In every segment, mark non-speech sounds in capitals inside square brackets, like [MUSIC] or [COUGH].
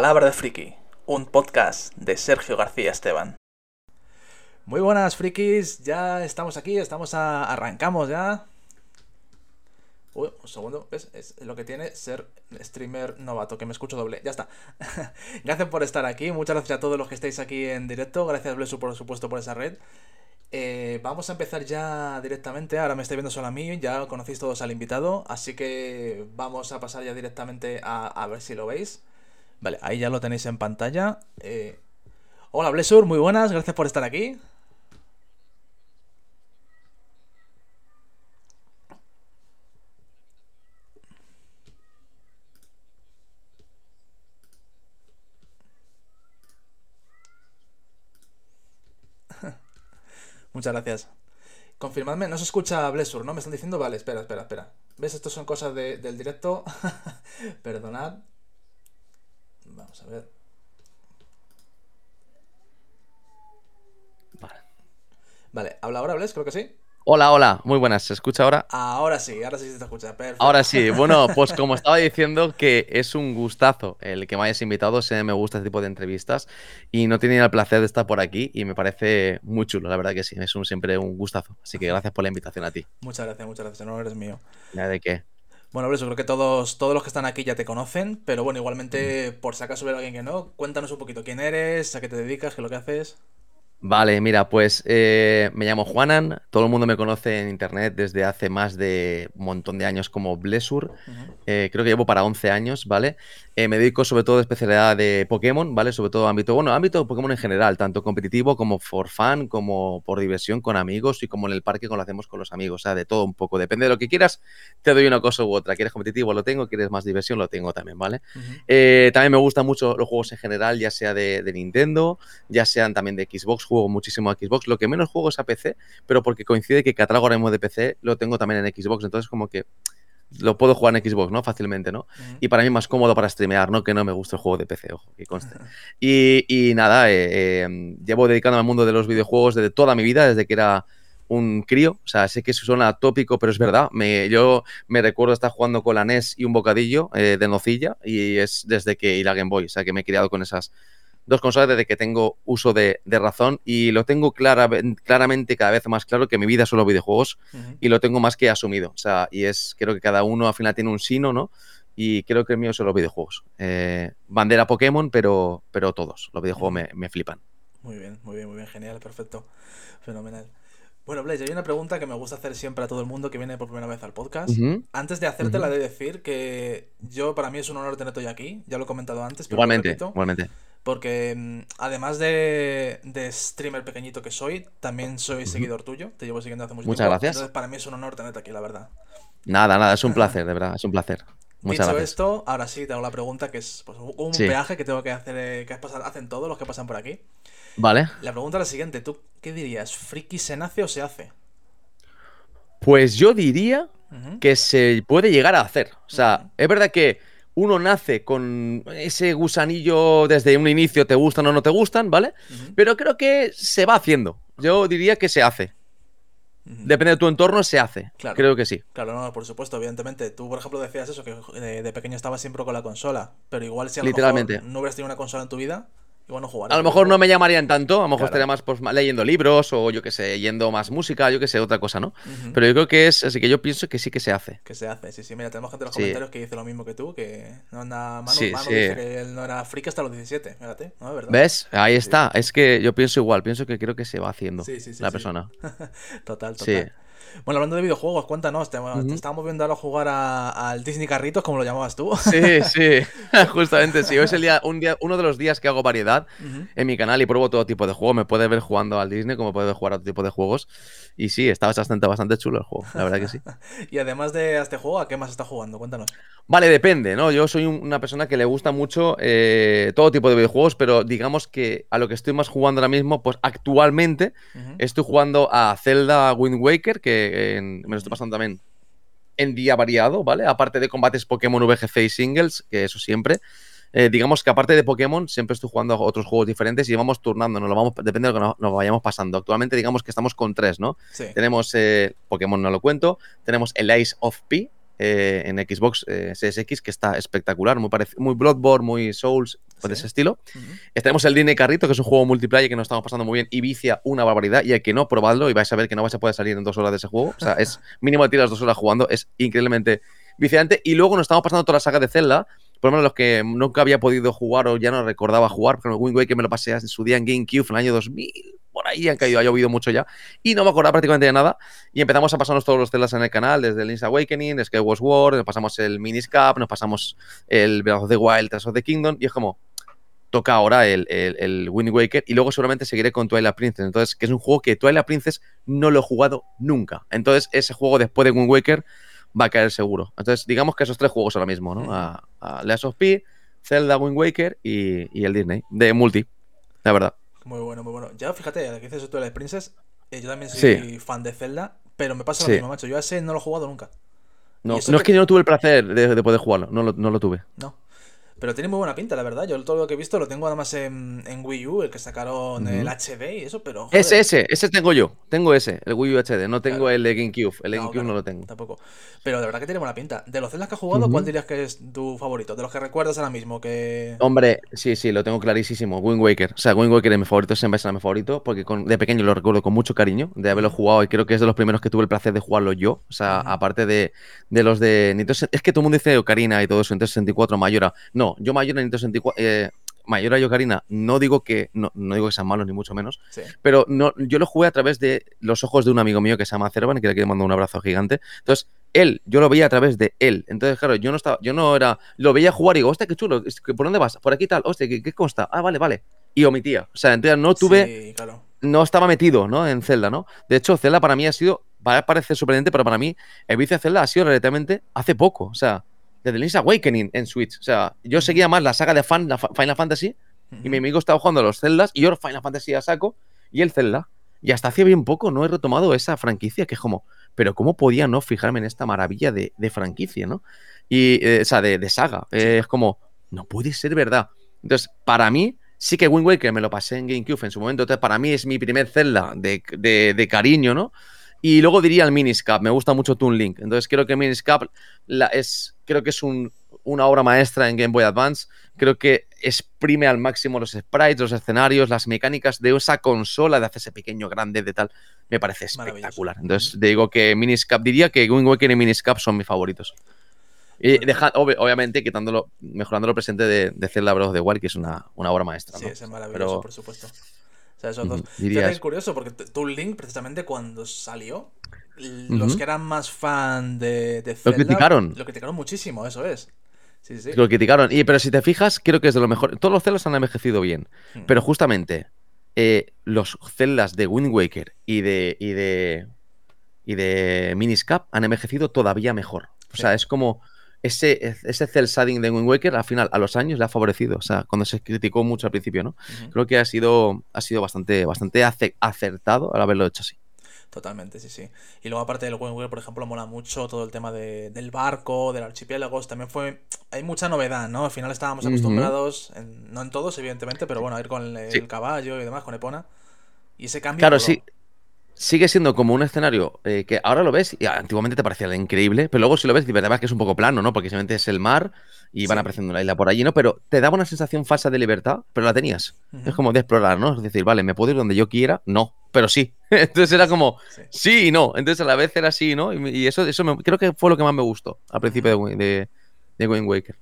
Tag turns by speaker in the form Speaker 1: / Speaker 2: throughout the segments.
Speaker 1: Palabra de Friki, un podcast de Sergio García Esteban. Muy buenas, frikis. Ya estamos aquí, estamos a... arrancamos ya. Uy, un segundo, ¿ves? Es lo que tiene ser streamer novato, que me escucho doble. Ya está. [LAUGHS] gracias por estar aquí. Muchas gracias a todos los que estáis aquí en directo. Gracias, Blesu, por supuesto, por esa red. Eh, vamos a empezar ya directamente. Ahora me estoy viendo solo a mí. Ya conocéis todos al invitado. Así que vamos a pasar ya directamente a ver si lo veis. Vale, ahí ya lo tenéis en pantalla. Eh, hola, Blesur, muy buenas. Gracias por estar aquí. [LAUGHS] Muchas gracias. Confirmadme, no se escucha Blessur, ¿no? Me están diciendo, vale, espera, espera, espera. ¿Ves? Esto son cosas del directo. [LAUGHS] Perdonad. Vamos a ver. Vale. Vale, ¿habla ahora, Bless? Creo que sí.
Speaker 2: Hola, hola, muy buenas. ¿Se escucha ahora?
Speaker 1: Ahora sí, ahora sí se te escucha. Perfecto.
Speaker 2: Ahora sí, [LAUGHS] bueno, pues como estaba diciendo, que es un gustazo el que me hayas invitado. Sé me gusta este tipo de entrevistas y no tenía el placer de estar por aquí y me parece muy chulo, la verdad que sí. Es un, siempre un gustazo. Así que gracias por la invitación a ti.
Speaker 1: Muchas gracias, muchas gracias. No eres mío.
Speaker 2: Ya de qué.
Speaker 1: Bueno, eso creo que todos, todos los que están aquí ya te conocen, pero bueno, igualmente, por si acaso hubiera alguien que no, cuéntanos un poquito quién eres, a qué te dedicas, qué es lo que haces.
Speaker 2: Vale, mira, pues eh, me llamo Juanan, todo el mundo me conoce en internet desde hace más de un montón de años como Blessur, eh, creo que llevo para 11 años, ¿vale? Eh, me dedico sobre todo a especialidad de Pokémon, ¿vale? Sobre todo ámbito, bueno, ámbito de Pokémon en general, tanto competitivo como for fun, como por diversión con amigos y como en el parque como lo hacemos con los amigos, o sea, de todo un poco, depende de lo que quieras, te doy una cosa u otra, quieres competitivo, lo tengo, quieres más diversión, lo tengo también, ¿vale? también me gustan mucho los juegos en general, ya sea de, de Nintendo, ya sean también de Xbox, juego muchísimo a Xbox. Lo que menos juego es a PC, pero porque coincide que catálogo ahora mismo de PC lo tengo también en Xbox. Entonces, como que lo puedo jugar en Xbox, ¿no? Fácilmente, ¿no? Y para mí es más cómodo para streamear, ¿no? Que no me gusta el juego de PC, ojo, que conste. y, nada, eh, eh, llevo dedicando al mundo de los videojuegos desde toda mi vida, desde que era un crío. O sea, sé que eso suena tópico, pero es verdad. Me, yo me recuerdo estar jugando con la NES y un bocadillo eh, de nocilla y es desde que y la Game Boy. O sea, que me he criado con esas dos consolas desde que tengo uso de, razón y lo tengo claramente cada vez más claro que mi vida son los videojuegos y lo tengo más que asumido. O sea, y es, creo que cada uno al final tiene un sino, ¿no? Y creo que el mío son los videojuegos. Eh, bandera Pokémon, pero, pero todos. Los videojuegos me, me, flipan.
Speaker 1: Muy bien, muy bien, muy bien, genial, perfecto. Fenomenal. Bueno, Blaze, hay una pregunta que me gusta hacer siempre a todo el mundo que viene por primera vez al podcast. Antes de hacerte la de decir que yo, para mí es un honor tenerte hoy aquí. Ya lo he comentado antes.
Speaker 2: Pero igualmente, igualmente.
Speaker 1: Porque mm, además de, streamer pequeñito que soy, también soy seguidor tuyo. Te llevo siguiendo hace mucho
Speaker 2: Muchas gracias.
Speaker 1: Entonces, para mí es un honor tenerte aquí, la verdad.
Speaker 2: Nada, nada, es un placer, de verdad, es un placer.
Speaker 1: Muchas Dicho esto, ahora sí tengo la pregunta que es pues, un peaje que tengo que hacer, eh, que hacen todos los que pasan por aquí.
Speaker 2: Vale.
Speaker 1: La pregunta es la siguiente: ¿tú qué dirías? ¿Friki se nace o se hace?
Speaker 2: Pues yo diría que se puede llegar a hacer. O sea, es verdad que uno nace con ese gusanillo desde un inicio, te gustan o no te gustan, ¿vale? Pero creo que se va haciendo. Yo diría que se hace. Depende de tu entorno, se hace. Creo que sí.
Speaker 1: Claro, no, por supuesto, evidentemente. Tú, por ejemplo, decías eso, que de, pequeño estabas siempre con la consola. Pero igual si a lo
Speaker 2: Literalmente.
Speaker 1: no hubieras tenido una consola en tu vida,
Speaker 2: a lo mejor no me llamarían tanto, a lo mejor estaría más pues, leyendo libros o yo que sé, yendo más música, yo que sé, otra cosa, ¿no? Pero yo creo que es, así que yo pienso que sí que se hace.
Speaker 1: Que se hace, sí, sí. Mira, tenemos gente en los comentarios que dice lo mismo que tú, que no anda Manu, sí, dice que él no era friki hasta los 17, fíjate, ¿no? ¿Verdad?
Speaker 2: ¿Ves? Ahí está. Es que yo pienso igual, pienso que creo que se va haciendo la persona. [LAUGHS]
Speaker 1: total, total. Bueno, hablando de videojuegos, cuéntanos, te, estábamos viendo ahora jugar al Disney Carritos, como lo llamabas tú.
Speaker 2: Sí, [LAUGHS] sí, [LAUGHS] justamente sí. Hoy es el día, un día, uno de los días que hago variedad en mi canal y pruebo todo tipo de juegos. Me puedes ver jugando al Disney, como puedes ver jugar a otro tipo de juegos. Y sí, está bastante, bastante chulo el juego, la verdad que sí. [LAUGHS]
Speaker 1: y además de este juego, ¿a qué más estás jugando? Cuéntanos.
Speaker 2: Vale, depende, ¿no? Yo soy una persona que le gusta mucho eh, todo tipo de videojuegos, pero digamos que a lo que estoy más jugando ahora mismo, pues actualmente estoy jugando a Zelda Wind Waker, que me lo estoy pasando también en día variado, ¿vale? Aparte de combates Pokémon VGC y singles, que eso siempre. Eh, digamos que aparte de Pokémon, siempre estoy jugando a otros juegos diferentes y vamos turnando, nos lo vamos, depende de lo que nos, vayamos pasando. Actualmente, digamos que estamos con tres, ¿no? Tenemos eh, Pokémon, no lo cuento, tenemos el Ice of P, eh, en Xbox eh, SX, que está espectacular, muy, muy Bloodborne, muy Souls, pues de ese estilo. Tenemos el Disney Carrito, que es un juego multiplayer que nos estamos pasando muy bien y vicia una barbaridad. Y hay que no, probadlo y vais a ver que no vais a poder salir en dos horas de ese juego. O sea, es [LAUGHS] mínimo de tiras dos horas jugando, es increíblemente viciante. Y luego nos estamos pasando toda la saga de Zelda por lo menos los que nunca había podido jugar o ya no recordaba jugar, porque Wind Waker me lo pasé en su día en GameCube en el año 2000, por ahí han caído, ha llovido mucho ya, y no me acordaba prácticamente de nada, y empezamos a pasarnos todos los telas en el canal, desde el Link's Awakening, Skyward Sword, nos pasamos el Miniscap, nos pasamos el Breath of the Wild, Tales of the Kingdom, y es como, toca ahora el, el, Wind Waker y luego seguramente seguiré con Twilight Princess. Entonces, que es un juego que Twilight Princess no lo he jugado nunca. Entonces, ese juego después de Wind Waker va a caer seguro. Entonces, digamos que esos tres juegos ahora mismo, ¿no? A, a Last of P, Zelda, Wind Waker y, el Disney, de multi, la verdad.
Speaker 1: Muy bueno, muy bueno. Ya fíjate, que dices tú de la Princess, eh, yo también soy fan de Zelda, pero me pasa lo mismo, macho. Yo a ese no lo he jugado nunca.
Speaker 2: No, no es que yo no tuve el placer de, de poder jugarlo, no lo, no lo tuve.
Speaker 1: No. Pero tiene muy buena pinta, la verdad. Yo todo lo que he visto lo tengo además en, en Wii U, el que sacaron el HD y eso, pero.
Speaker 2: Ese, ese, ese tengo yo. Tengo ese, el Wii U HD. No tengo el de GameCube. El de GameCube no lo tengo.
Speaker 1: Tampoco. Pero de verdad que tiene buena pinta. De los Zelda que has jugado, ¿cuál dirías que es tu favorito? De los que recuerdas ahora mismo. que
Speaker 2: Hombre, sí, sí, lo tengo clarísimo. Wind Waker. O sea, Wind Waker es mi favorito, siempre será mi favorito, porque de pequeño lo recuerdo con mucho cariño, de haberlo jugado y creo que es de los primeros que tuve el placer de jugarlo yo. O sea, aparte de, de, los de Nintendo. Es que todo el mundo dice Ocarina y todo eso, Nintendo 64, Mayora. No, yo Mayora Nintendo 64. Eh, Mayora y Ocarina, no digo que no, digo que sean malos ni mucho menos, pero no, yo lo jugué a través de los ojos de un amigo mío que se llama Cervan y que le quiero mandar un abrazo gigante. Entonces, él, yo lo veía a través de él. Entonces, claro, yo no estaba, yo no era, lo veía jugar y digo, hostia, qué chulo, ¿por dónde vas? Por aquí tal, hostia, ¿qué, consta? Ah, vale, vale. Y omitía. O sea, entonces no tuve, no estaba metido, ¿no? En Zelda, ¿no? De hecho, Zelda para mí ha sido, va a parecer sorprendente, pero para mí el vicio de Zelda ha sido relativamente hace poco. O sea, desde Link's Awakening en Switch. O sea, yo seguía más la saga de fan, la Final Fantasy y mi amigo estaba jugando a los Zeldas y yo Final Fantasy a saco y el Zelda. Y hasta hace bien poco no he retomado esa franquicia que es como, pero ¿cómo podía no fijarme en esta maravilla de, franquicia, ¿no? Y, eh, o sea, de, saga. Eh, es como, no puede ser verdad. Entonces, para mí, sí que Wind Waker me lo pasé en GameCube en su momento. Entonces, para mí es mi primer Zelda de, de cariño, ¿no? Y luego diría el Miniscap, me gusta mucho Toon Link. Entonces creo que Miniscap la es, creo que es un, una obra maestra en Game Boy Advance. Creo que exprime al máximo los sprites, los escenarios, las mecánicas de esa consola, de hacerse pequeño, grande, de tal. Me parece espectacular. Entonces digo que Miniscap, diría que Wind Waker y Miniscap son mis favoritos. Y obviamente quitándolo, mejorando lo presente de, de Zelda Bros. de Wild, que es una, una obra maestra.
Speaker 1: Sí, es maravilloso, por supuesto. O sea, esos dos. Es curioso porque Toon Link, precisamente cuando salió, los que eran más fan de, de
Speaker 2: Zelda, Lo criticaron.
Speaker 1: Lo criticaron muchísimo, eso es. Sí, sí.
Speaker 2: Lo criticaron. Y, pero si te fijas, creo que es de lo mejor. Todos los Zeldas han envejecido bien. Hmm. Pero justamente eh, los Zeldas de Wind Waker y de. y de. y de Miniscap han envejecido todavía mejor. O sea, es como ese, ese cel shading de Wind Waker al final, a los años, le ha favorecido. O sea, cuando se criticó mucho al principio, ¿no? Creo que ha sido, ha sido bastante, bastante acertado al haberlo hecho así.
Speaker 1: Totalmente, sí, sí. Y luego, aparte del Wind Waker, por ejemplo, mola mucho todo el tema del barco, del archipiélago. También fue. Hay mucha novedad, ¿no? Al final estábamos acostumbrados, no en todos, evidentemente, pero bueno, a ir con el, caballo y demás, con Epona. Y ese cambio.
Speaker 2: Claro, sí sigue siendo como un escenario eh, que ahora lo ves y antiguamente te parecía increíble, pero luego si lo ves, verdad que es un poco plano, ¿no? Porque simplemente es el mar y van apareciendo una isla por allí, ¿no? Pero te daba una sensación falsa de libertad, pero la tenías. Es como de explorar, ¿no? Es decir, vale, ¿me puedo ir donde yo quiera? No, pero sí. [LAUGHS] Entonces era como sí. y no. Entonces a la vez era sí, ¿no? Y, eso, eso creo que fue lo que más me gustó al principio de, de, Wind Waker.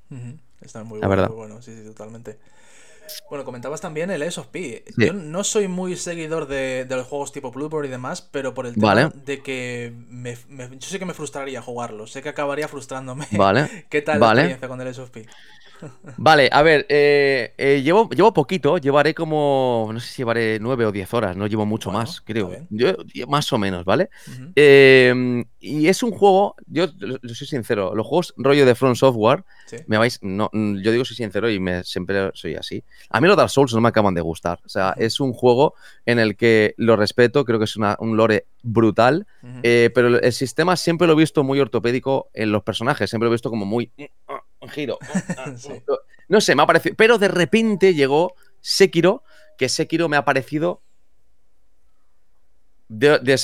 Speaker 1: Está muy bueno, muy bueno, sí, sí, totalmente. Bueno, comentabas también el SOP. Yo no soy muy seguidor de, los juegos tipo Bloodborne y demás, pero por el tema de que yo sé que me frustraría jugarlo, sé que acabaría frustrándome.
Speaker 2: Vale. [LAUGHS]
Speaker 1: ¿Qué tal la experiencia con el SOP?
Speaker 2: Vale, a ver, eh, eh, llevo, llevo poquito, llevaré como, no sé si llevaré nueve o diez horas, no llevo mucho más, creo. Yo, más o menos, ¿vale? Em, y es un juego, yo, soy sincero, los juegos rollo de Front Software, me vais, no, yo digo soy sincero y me, siempre soy así. A mí los Dark Souls no me acaban de gustar, o sea, es un juego en el que lo respeto, creo que es un lore brutal, eh, pero el sistema siempre lo he visto muy ortopédico en los personajes, siempre lo he visto como muy [LAUGHS] un giro. No sé, me ha parecido. Pero de repente llegó Sekiro, que Sekiro me ha parecido de,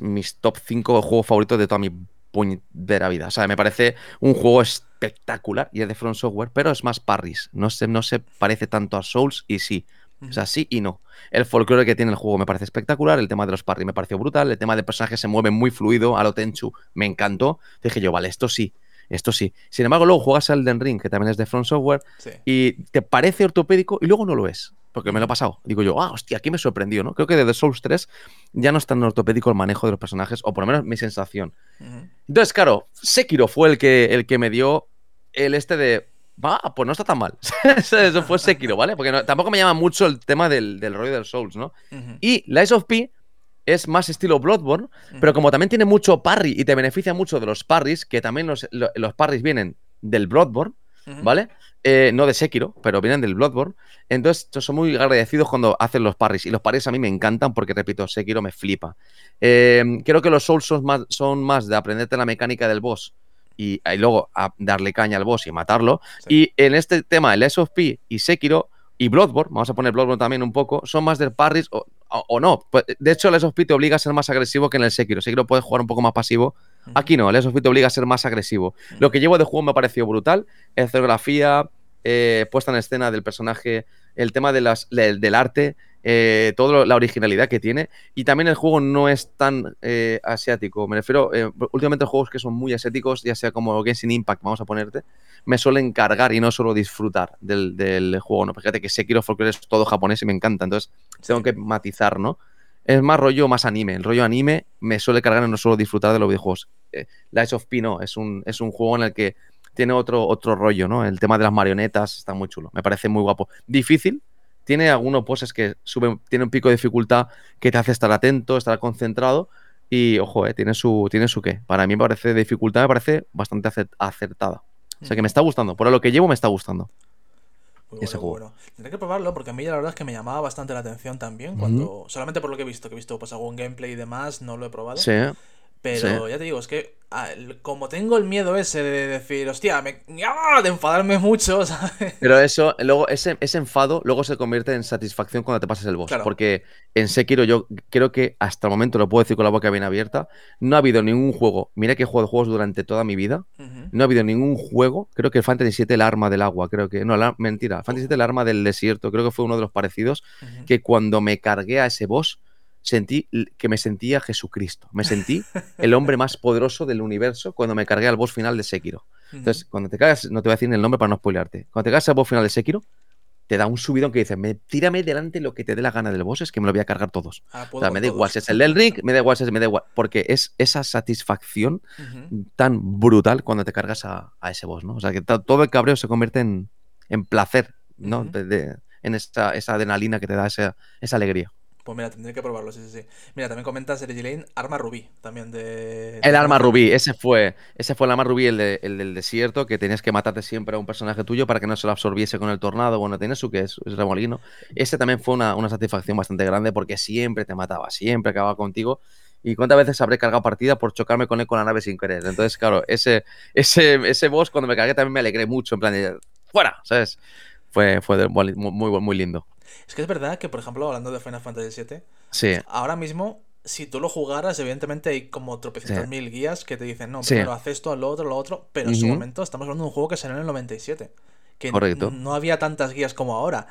Speaker 2: mis, top 5 juegos favoritos de toda mi puñetera vida. O sea, me parece un juego espectacular y es de Front Software, pero es más parries. No se, no se parece tanto a Souls y sí. O sea, sí y no. El folclore que tiene el juego me parece espectacular. El tema de los parries me pareció brutal. El tema del personaje se mueve muy fluido. A lo Tenchu me encantó. Dije yo, vale, esto sí. Esto sí. Sin embargo, luego juegas al Den Ring, que también es de Front Software, y te parece ortopédico y luego no lo es. Porque me lo he pasado. Digo yo, ah, hostia, aquí me sorprendió, ¿no? Creo que desde Souls 3 ya no es tan ortopédico el manejo de los personajes, o por lo menos mi sensación. Entonces, claro, Sekiro fue el que, el que me dio el este de. Va, pues no está tan mal. [LAUGHS] Eso fue Sekiro, ¿vale? Porque tampoco me llama mucho el tema del, del rollo del Souls, ¿no? Y Lies of P es más estilo Bloodborne, pero como también tiene mucho parry y te beneficia mucho de los parries, que también los, los parries vienen del Bloodborne, ¿vale? Eh, no de Sekiro, pero vienen del Bloodborne. Entonces, son muy agradecidos cuando hacen los parries. Y los parries a mí me encantan porque, repito, Sekiro me flipa. Eh, creo que los Souls son más, son más de aprenderte la mecánica del boss y, luego a darle caña al boss y matarlo. Y en este tema, el SOP y Sekiro y Bloodborne, vamos a poner Bloodborne también un poco, son más de parries o, no. Pues, de hecho, el SOP te obliga a ser más agresivo que en el Sekiro. Sekiro puedes jugar un poco más pasivo. Aquí no, el SOP te obliga a ser más agresivo. Lo que llevo de juego me ha parecido brutal. Escenografía, eh, puesta en escena del personaje, el tema de las, del arte, eh, toda la originalidad que tiene. Y también el juego no es tan eh, asiático. Me refiero, eh, últimamente juegos que son muy asiáticos, ya sea como Genshin Impact, vamos a ponerte, me suelen cargar y no solo disfrutar del, juego. ¿no? Fíjate que Sekiro Folklore es todo japonés y me encanta, entonces tengo que matizar, ¿no? Es más rollo, más anime. El rollo anime me suele cargar y no solo disfrutar de los videojuegos. Lights of P no, es un, es un juego en el que tiene otro, otro rollo, ¿no? El tema de las marionetas está muy chulo. Me parece muy guapo. Difícil, tiene algunos poses que suben, tiene un pico de dificultad que te hace estar atento, estar concentrado. Y ojo, eh, tiene su, tiene su qué. Para mí me parece de dificultad, me parece bastante acertada. O sea que me está gustando. Por lo que llevo, me está gustando.
Speaker 1: ese juego. Tendré que probarlo porque a mí la verdad es que me llamaba bastante la atención también. Cuando. Solamente por lo que he visto, que he visto pues algún gameplay y demás, no lo he probado.
Speaker 2: Sí.
Speaker 1: Pero ya te digo, es que como tengo el miedo ese de decir, hostia, me, ¡ah! de enfadarme mucho, [LAUGHS] ¿sabes?
Speaker 2: Pero eso, luego ese, ese, enfado luego se convierte en satisfacción cuando te pasas el boss. Porque en Sekiro yo creo que hasta el momento, lo puedo decir con la boca bien abierta, no ha habido ningún juego, mira que he jugado juegos durante toda mi vida, no ha habido ningún juego, creo que el Fantasy VII el arma del agua, creo que, no, la, mentira, Fantasy VII el arma del desierto, creo que fue uno de los parecidos, que cuando me cargué a ese boss sentí que me sentía Jesucristo. Me sentí el hombre más [LAUGHS] poderoso del universo cuando me cargué al boss final de Sekiro. Entonces, cuando te cagas, no te voy a decir el nombre para no spoilearte. Cuando te cagas al boss final de Sekiro, te da un subidón que dices, me, tírame delante lo que te dé la gana del boss, es que me lo voy a cargar todos. Ah, o sea, me da igual si es el del ring, me da igual si es, me da igual. Porque es esa satisfacción tan brutal cuando te cargas a, ese boss, ¿no? O sea, que todo el cabreo se convierte en, placer, ¿no? en esa, esa, adrenalina que te da esa, esa alegría.
Speaker 1: Pues mira, tendré que probarlo, sí, sí, sí. Mira, también comenta Sergi Lane, Arma Rubí, también de...
Speaker 2: El Arma Rubí, ese fue, ese fue el Arma Rubí, el, del desierto, que tenías que matarte siempre a un personaje tuyo para que no se lo absorbiese con el tornado, bueno, tienes su que es, remolino. Ese también fue una, satisfacción bastante grande porque siempre te mataba, siempre acababa contigo. ¿Y cuántas veces habré cargado partida por chocarme con él con la nave sin querer? Entonces, claro, ese, ese, ese boss cuando me cargué también me alegré mucho, en plan de, ¡fuera! ¿Sabes? Fue, fue muy, muy, muy lindo.
Speaker 1: Es que es verdad que, por ejemplo, hablando de Final Fantasy VII,
Speaker 2: sí.
Speaker 1: ahora mismo, si tú lo jugaras, evidentemente hay como tropecientas mil guías que te dicen, no, primero haz esto, lo otro, lo otro, pero en su momento estamos hablando de un juego que salió en el 97, que no había tantas guías como ahora.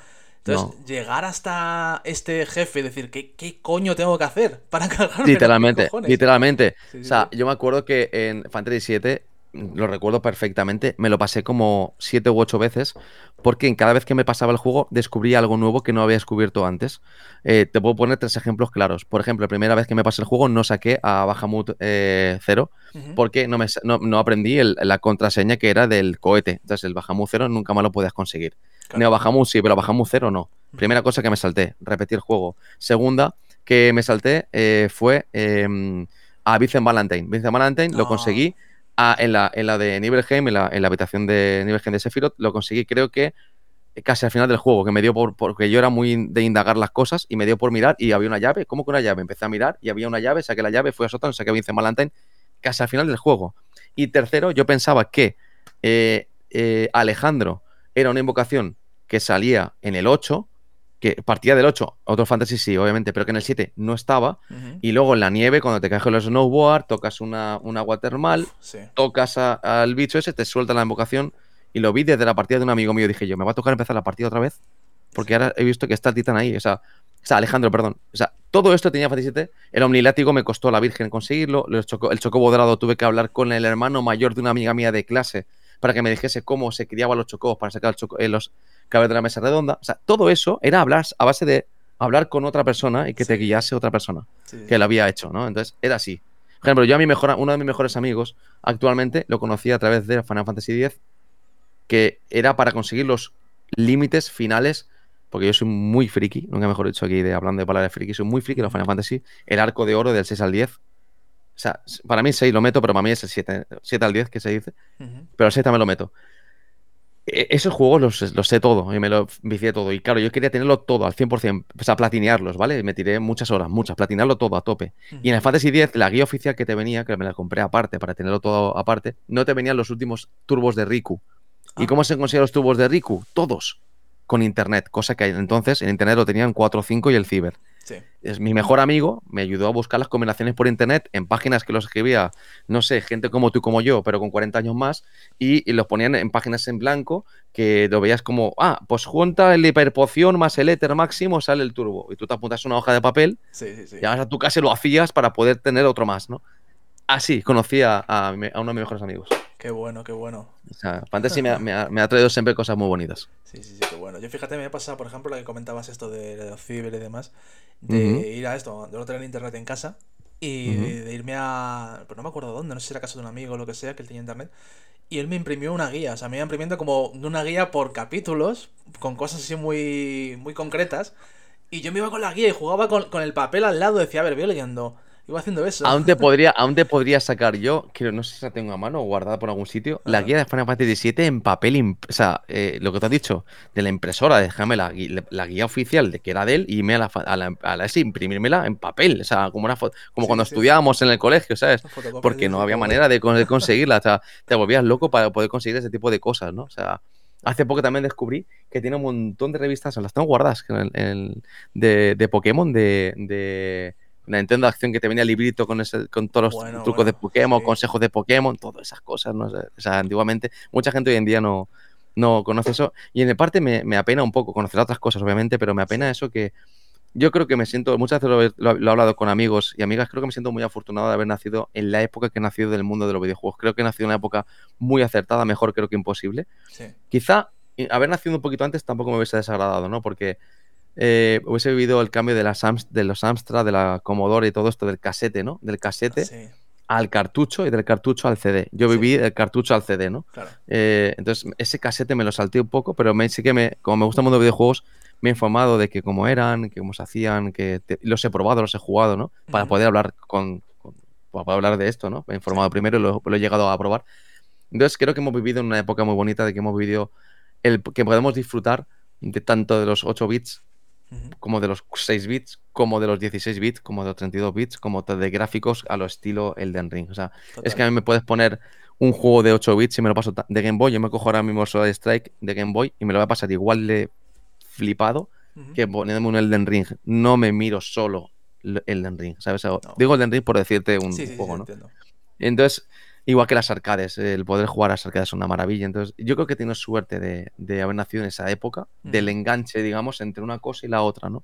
Speaker 1: Entonces, llegar hasta este jefe y decir, ¿qué, ¿qué, coño tengo que hacer para [LAUGHS] cargarme?
Speaker 2: Literalmente, literalmente. o sea, yo me acuerdo que en Fantasy VII lo recuerdo perfectamente, me lo pasé como siete u ocho veces, porque en cada vez que me pasaba el juego descubría algo nuevo que no había descubierto antes. Eh, te puedo poner tres ejemplos claros. Por ejemplo, la primera vez que me pasé el juego no saqué a Bahamut eh, 0 porque no, me, no, aprendí la contraseña que era del cohete. Entonces el Bahamut 0 nunca más lo podías conseguir. Neo Bahamut sí, pero Bahamut 0 no. Primera cosa que me salté, repetir el juego. Segunda que me salté eh, fue em, a Vincent Valentine. Vincent Valentine lo conseguí Ah, en, la, en la de Nibelheim, en la, en la habitación de Nibelheim de Sephiroth, lo conseguí creo que casi al final del juego, que me dio por, porque yo era muy de indagar las cosas y me dio por mirar y había una llave, ¿cómo que una llave? Empecé a mirar y había una llave, saqué la llave, fui a sótano, saqué a Vincent Valentine, casi al final del juego. Y tercero, yo pensaba que eh, eh, Alejandro era una invocación que salía en el 8 que partía del 8, otro fantasy sí, obviamente, pero que en el 7 no estaba. Y luego en la nieve, cuando te caes con los snowboard, tocas una, un agua termal, tocas al bicho ese, te suelta la invocación. Y lo vi desde la partida de un amigo mío. Dije yo, me va a tocar empezar la partida otra vez. Porque ahora he visto que está el titán ahí. O sea, o sea, Alejandro, perdón. O sea, todo esto tenía Fantasy 7. El omnilátigo me costó la Virgen conseguirlo. El, choco, el chocobo dorado tuve que hablar con el hermano mayor de una amiga mía de clase para que me dijese cómo se criaban los chocobos para sacar eh, los cabezas de la mesa redonda. O sea, todo eso era hablar a base de hablar con otra persona y que te guiase otra persona que lo había hecho, ¿no? Entonces, era así. Por ejemplo, yo a mi mejor, uno de mis mejores amigos actualmente lo conocí a través de Final Fantasy X, que era para conseguir los límites finales porque yo soy muy friki, nunca mejor dicho aquí de hablando de palabras friki, soy muy friki de los Final Fantasy, el arco de oro del 6 al 10. O sea, para mí el 6 lo meto, pero para mí es el 7, 7 al 10 que se dice. Pero el 6 también lo meto. E, esos juegos los, sé todo y me lo vicié todo. Y claro, yo quería tenerlo todo al 100%, o sea, platinearlos, ¿vale? Me tiré muchas horas, muchas, platinearlo todo a tope. Y en el Fantasy 10, la guía oficial que te venía, que me la compré aparte para tenerlo todo aparte, no te venían los últimos turbos de Riku. ¿Y ah. cómo se consiguen los turbos de Riku? Todos con internet, cosa que entonces en internet lo tenían 4 o 5 y el ciber. Es mi mejor amigo, me ayudó a buscar las combinaciones por internet en páginas que los escribía, no sé, gente como tú como yo, pero con 40 años más, y, los ponían en páginas en blanco que lo veías como, ah, pues junta el hiperpoción más el éter máximo, sale el turbo. Y tú te apuntas una hoja de papel, y vas a tu casa y lo hacías para poder tener otro más, ¿no? Así conocí a, a uno de mis mejores amigos.
Speaker 1: Qué bueno, qué bueno.
Speaker 2: O sea, Fantasy me ha, traído siempre cosas muy bonitas.
Speaker 1: Sí, sí, sí, qué bueno. Yo fíjate, me ha pasado, por ejemplo, la que comentabas esto de, de ciber y demás, de ir a esto, de no tener internet en casa y de, irme a. Pues no me acuerdo dónde, no sé si era casa de un amigo o lo que sea, que él tenía internet. Y él me imprimió una guía, o sea, me iba imprimiendo como una guía por capítulos, con cosas así muy, muy concretas. Y yo me iba con la guía y jugaba con, con el papel al lado, decía, a ver, voy leyendo Iba haciendo eso.
Speaker 2: Aún te [LAUGHS] podría, aún te podría sacar yo, creo, no sé si la tengo a mano o guardada por algún sitio, la guía de Final Fantasy VII en papel. O sea, eh, lo que te has dicho, de la impresora, déjame la, la, guía oficial de que era de él y me a la, a la, a ese imprimírmela en papel. O sea, como, una como cuando estudiábamos en el colegio, ¿sabes? Porque no había manera de, [LAUGHS] conseguirla. O sea, te volvías loco para poder conseguir ese tipo de cosas, ¿no? O sea. Hace poco también descubrí que tiene un montón de revistas, las tengo guardadas, de, de Pokémon, de una Nintendo acción que te venía librito con, ese, con todos los trucos de Pokémon, consejos de Pokémon, todas esas cosas, ¿no? O sea, antiguamente, mucha gente hoy en día no, no conoce eso. Y en parte me, me apena un poco conocer otras cosas, obviamente, pero me apena eso que yo creo que me siento, muchas veces lo, he hablado con amigos y amigas, creo que me siento muy afortunado de haber nacido en la época que he nacido del mundo de los videojuegos. Creo que he nacido en una época muy acertada, mejor creo que imposible. Quizá haber nacido un poquito antes tampoco me hubiese desagradado, ¿no? Porque eh, hubiese vivido el cambio de, las de los Amstrad, de la Commodore y todo esto del casete, ¿no? Del casete al cartucho y del cartucho al CD. Yo viví el cartucho al CD, ¿no? Eh, entonces, ese casete me lo salté un poco, pero me, sí que me, como me gusta el mundo de videojuegos, me he informado de que cómo eran, que cómo se hacían, que los he probado, los he jugado, ¿no? Para poder hablar con, para poder hablar de esto, ¿no? Me he informado primero y lo, lo, he llegado a probar. Entonces, creo que hemos vivido en una época muy bonita de que hemos vivido el que podemos disfrutar de tanto de los 8 bits como de los 6 bits, como de los 16 bits, como de los 32 bits, como de gráficos a lo estilo Elden Ring. O sea, es que a mí me puedes poner un juego de 8 bits y me lo paso de Game Boy. Yo me cojo ahora mismo Solid Strike de Game Boy y me lo voy a pasar igual de flipado que poniéndome un Elden Ring. No me miro solo Elden Ring, ¿sabes? Digo Elden Ring por decirte un juego, ¿no? Entonces, Igual que las arcades, el poder jugar a las arcades es una maravilla. Entonces, yo creo que tienes suerte de, haber nacido en esa época, del enganche, digamos, entre una cosa y la otra, ¿no?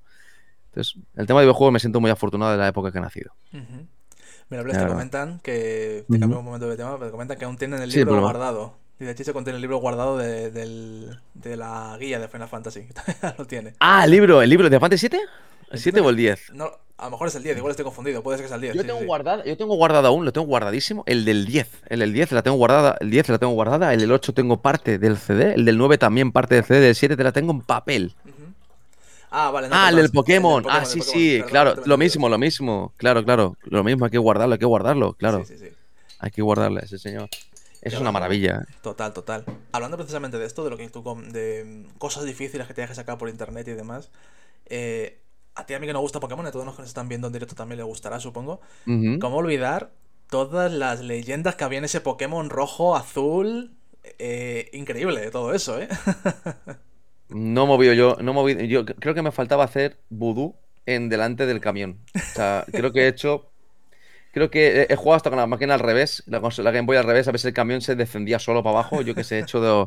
Speaker 2: Entonces, el tema de videojuegos me siento muy afortunado de la época que he nacido.
Speaker 1: Mira, te comentan que, te cambio un momento de tema, pero te comentan que aún tienen el libro guardado. Y de hecho se contiene el libro guardado de, de, la guía de Final Fantasy. [LAUGHS] lo tiene.
Speaker 2: Ah, el libro, el libro de Fantasy 7? ¿El 7 o el 10?
Speaker 1: No, a lo mejor es el 10, igual estoy confundido, puede ser que sea el 10.
Speaker 2: Yo tengo guardado, yo tengo guardado aún, lo tengo guardadísimo, el del 10. El del 10 la tengo guardada, el 10 la tengo guardada, el del 8 tengo parte del CD, el del 9 también parte del CD, del 7 te la tengo en papel.
Speaker 1: Ah, vale.
Speaker 2: ah, el del Pokémon. ah, sí, sí, claro. Lo mismo, lo mismo. Claro, claro. Lo mismo, hay que guardarlo, hay que guardarlo, claro. Sí, sí, sí. Hay que guardarle ese señor. Eso es una maravilla. ¿eh?
Speaker 1: Total, total. Hablando precisamente de esto, de lo que tú de cosas difíciles que te que sacar por internet y demás. Eh, a ti a mí que nos gusta Pokémon, a todos los que nos están viendo en directo también le gustará, supongo. ¿Cómo olvidar todas las leyendas que había en ese Pokémon rojo, azul? Eh, increíble todo eso, ¿eh?
Speaker 2: No movido yo, no movido, yo creo que me faltaba hacer vudú en delante del camión. O sea, creo que he hecho. Creo que he, jugado hasta con la máquina al revés, la, la Game Boy al revés, a veces el camión se descendía solo para abajo. Yo que sé, he hecho de-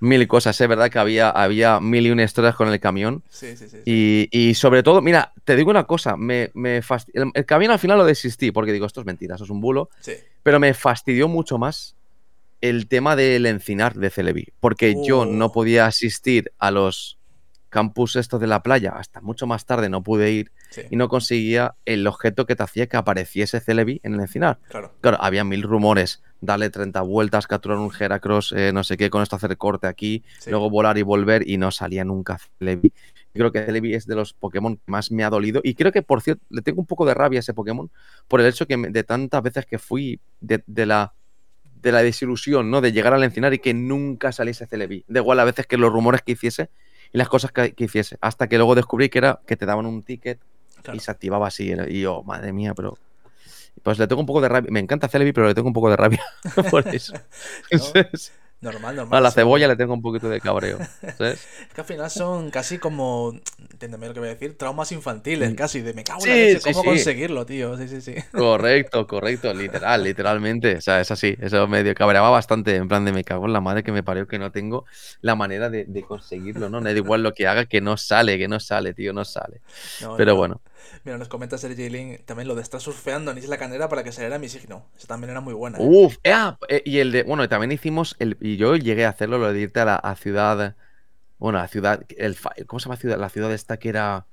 Speaker 2: mil cosas. Es verdad que había, había mil y una historias con el camión.
Speaker 1: Sí, sí, sí. sí.
Speaker 2: Y, y sobre todo, mira, te digo una cosa, me, el, el camión al final lo desistí, porque digo, esto es mentira, eso es un bulo,
Speaker 1: Sí.
Speaker 2: pero me fastidió mucho más el tema del encinar de Celebi, porque yo no
Speaker 1: Oh.
Speaker 2: podía asistir a los campus estos de la playa hasta mucho más tarde, no pude ir
Speaker 1: Sí.
Speaker 2: y no conseguía el objeto que te hacía que apareciese Celebi en el encinar.
Speaker 1: Claro.
Speaker 2: Claro, había mil rumores, darle 30 vueltas, capturar un Heracross, eh, no sé qué, con esto hacer corte aquí,
Speaker 1: Sí.
Speaker 2: luego volar y volver y no salía nunca Celebi. Creo que Celebi es de los Pokémon que más me ha dolido y creo que, por cierto, le tengo un poco de rabia a ese Pokémon por el hecho que me- de tantas veces que fui de, de la de la desilusión, ¿no? De llegar al encinar y que nunca saliese Celebi. Da igual a veces que los rumores que hiciese y las cosas que, que hiciese. Hasta que luego descubrí que era que te daban un ticket
Speaker 1: Claro.
Speaker 2: y se activaba así. Y yo, madre mía, pero. Pues le tengo un poco de rabia. Me encanta Celebi, pero le tengo un poco de rabia [LAUGHS] por [LAUGHS] eso. Entonces,
Speaker 1: Normal, normal.
Speaker 2: a la cebolla le tengo un poquito de cabreo. ¿sabes? [LAUGHS]
Speaker 1: Es que al final son casi como, entiéndeme lo que voy a decir, traumas infantiles,
Speaker 2: Mm.
Speaker 1: casi, de me cago en la leche,
Speaker 2: sí,
Speaker 1: ¿cómo
Speaker 2: sí.
Speaker 1: conseguirlo, tío? Sí, sí, sí.
Speaker 2: Correcto, correcto, literal, literalmente. O sea, es así. Eso me cabreaba bastante. En plan de me cago en la madre que me parió que no tengo la manera de, de conseguirlo, ¿no? Me da igual lo que haga, que no sale, que no sale, tío, no sale.
Speaker 1: No,
Speaker 2: Pero
Speaker 1: no.
Speaker 2: bueno.
Speaker 1: Mira, nos comenta Sergio Link también lo de estar surfeando en Isla Canera para que saliera mi signo. Eso también era muy buena. ¿eh?
Speaker 2: Uf, eh, ah, eh, y el de, bueno, también hicimos, el, y yo llegué a hacerlo, lo de irte a la a ciudad, bueno, a ciudad, el, ¿cómo se llama ciudad? La ciudad esta que era,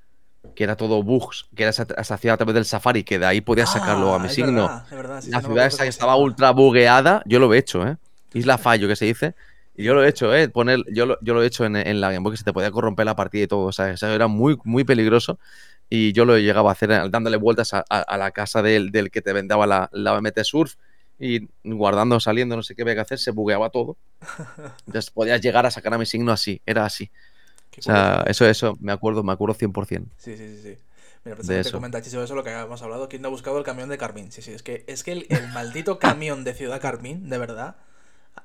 Speaker 2: que era todo bugs, que era esa, esa ciudad a través del safari, que de ahí podías sacarlo a mi
Speaker 1: Ah, es
Speaker 2: signo.
Speaker 1: verdad, es verdad, sí,
Speaker 2: la
Speaker 1: no
Speaker 2: ciudad esa que estaba ultra bugueada, yo lo he hecho, ¿eh? Isla Fallo, que se dice. Y yo lo he hecho, ¿eh? Poner, yo, lo, yo lo he hecho en, en la Game Boy, que se te podía corromper la partida y todo. O sea, eso era muy, muy peligroso. Y yo lo llegaba a hacer dándole vueltas a, a- a la casa del, del que te vendaba la, la MT Surf y guardando, saliendo, no sé qué había que hacer, se bugueaba todo. [LAUGHS] Entonces podías llegar a sacar a mi signo así, era así.
Speaker 1: Qué
Speaker 2: O sea,
Speaker 1: curioso.
Speaker 2: eso, eso, me acuerdo, me acuerdo 100%.
Speaker 1: Sí, sí, sí, sí. Mira, precisamente
Speaker 2: eso.
Speaker 1: comenta Chicho eso lo que habíamos hablado. ¿Quién no ha buscado el camión de Carmín? Sí, sí, es que, es que el, el maldito camión de Ciudad Carmín, de verdad.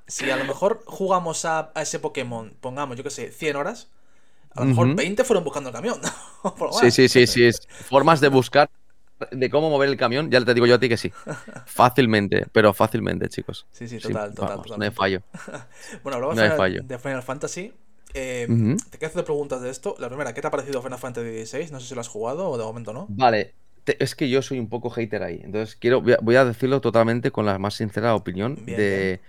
Speaker 1: Si a lo mejor jugamos a, a ese Pokémon, pongamos, yo qué sé, 100 horas, a lo mejor
Speaker 2: Ujú.
Speaker 1: 20 fueron buscando el camión. [LAUGHS]
Speaker 2: Sí, sí, sí, sí. es- Formas de buscar, de cómo mover el camión, ya te digo yo a ti que sí. [LAUGHS] Fácilmente, pero fácilmente, chicos.
Speaker 1: Sí, sí,
Speaker 2: Sí,
Speaker 1: total, total,
Speaker 2: vamos, no hay fallo. [LAUGHS]
Speaker 1: Bueno, hablamos
Speaker 2: No
Speaker 1: de,
Speaker 2: fallo.
Speaker 1: de Final Fantasy. Eh,
Speaker 2: Ujú.
Speaker 1: Te quiero hacer preguntas de esto. La primera, ¿qué te ha parecido Final Fantasy XVI? No sé si lo has jugado o de momento no.
Speaker 2: Vale, te- es que yo soy un poco hater ahí. Entonces, quiero, voy a, voy a decirlo totalmente con la más sincera opinión
Speaker 1: Bien,
Speaker 2: de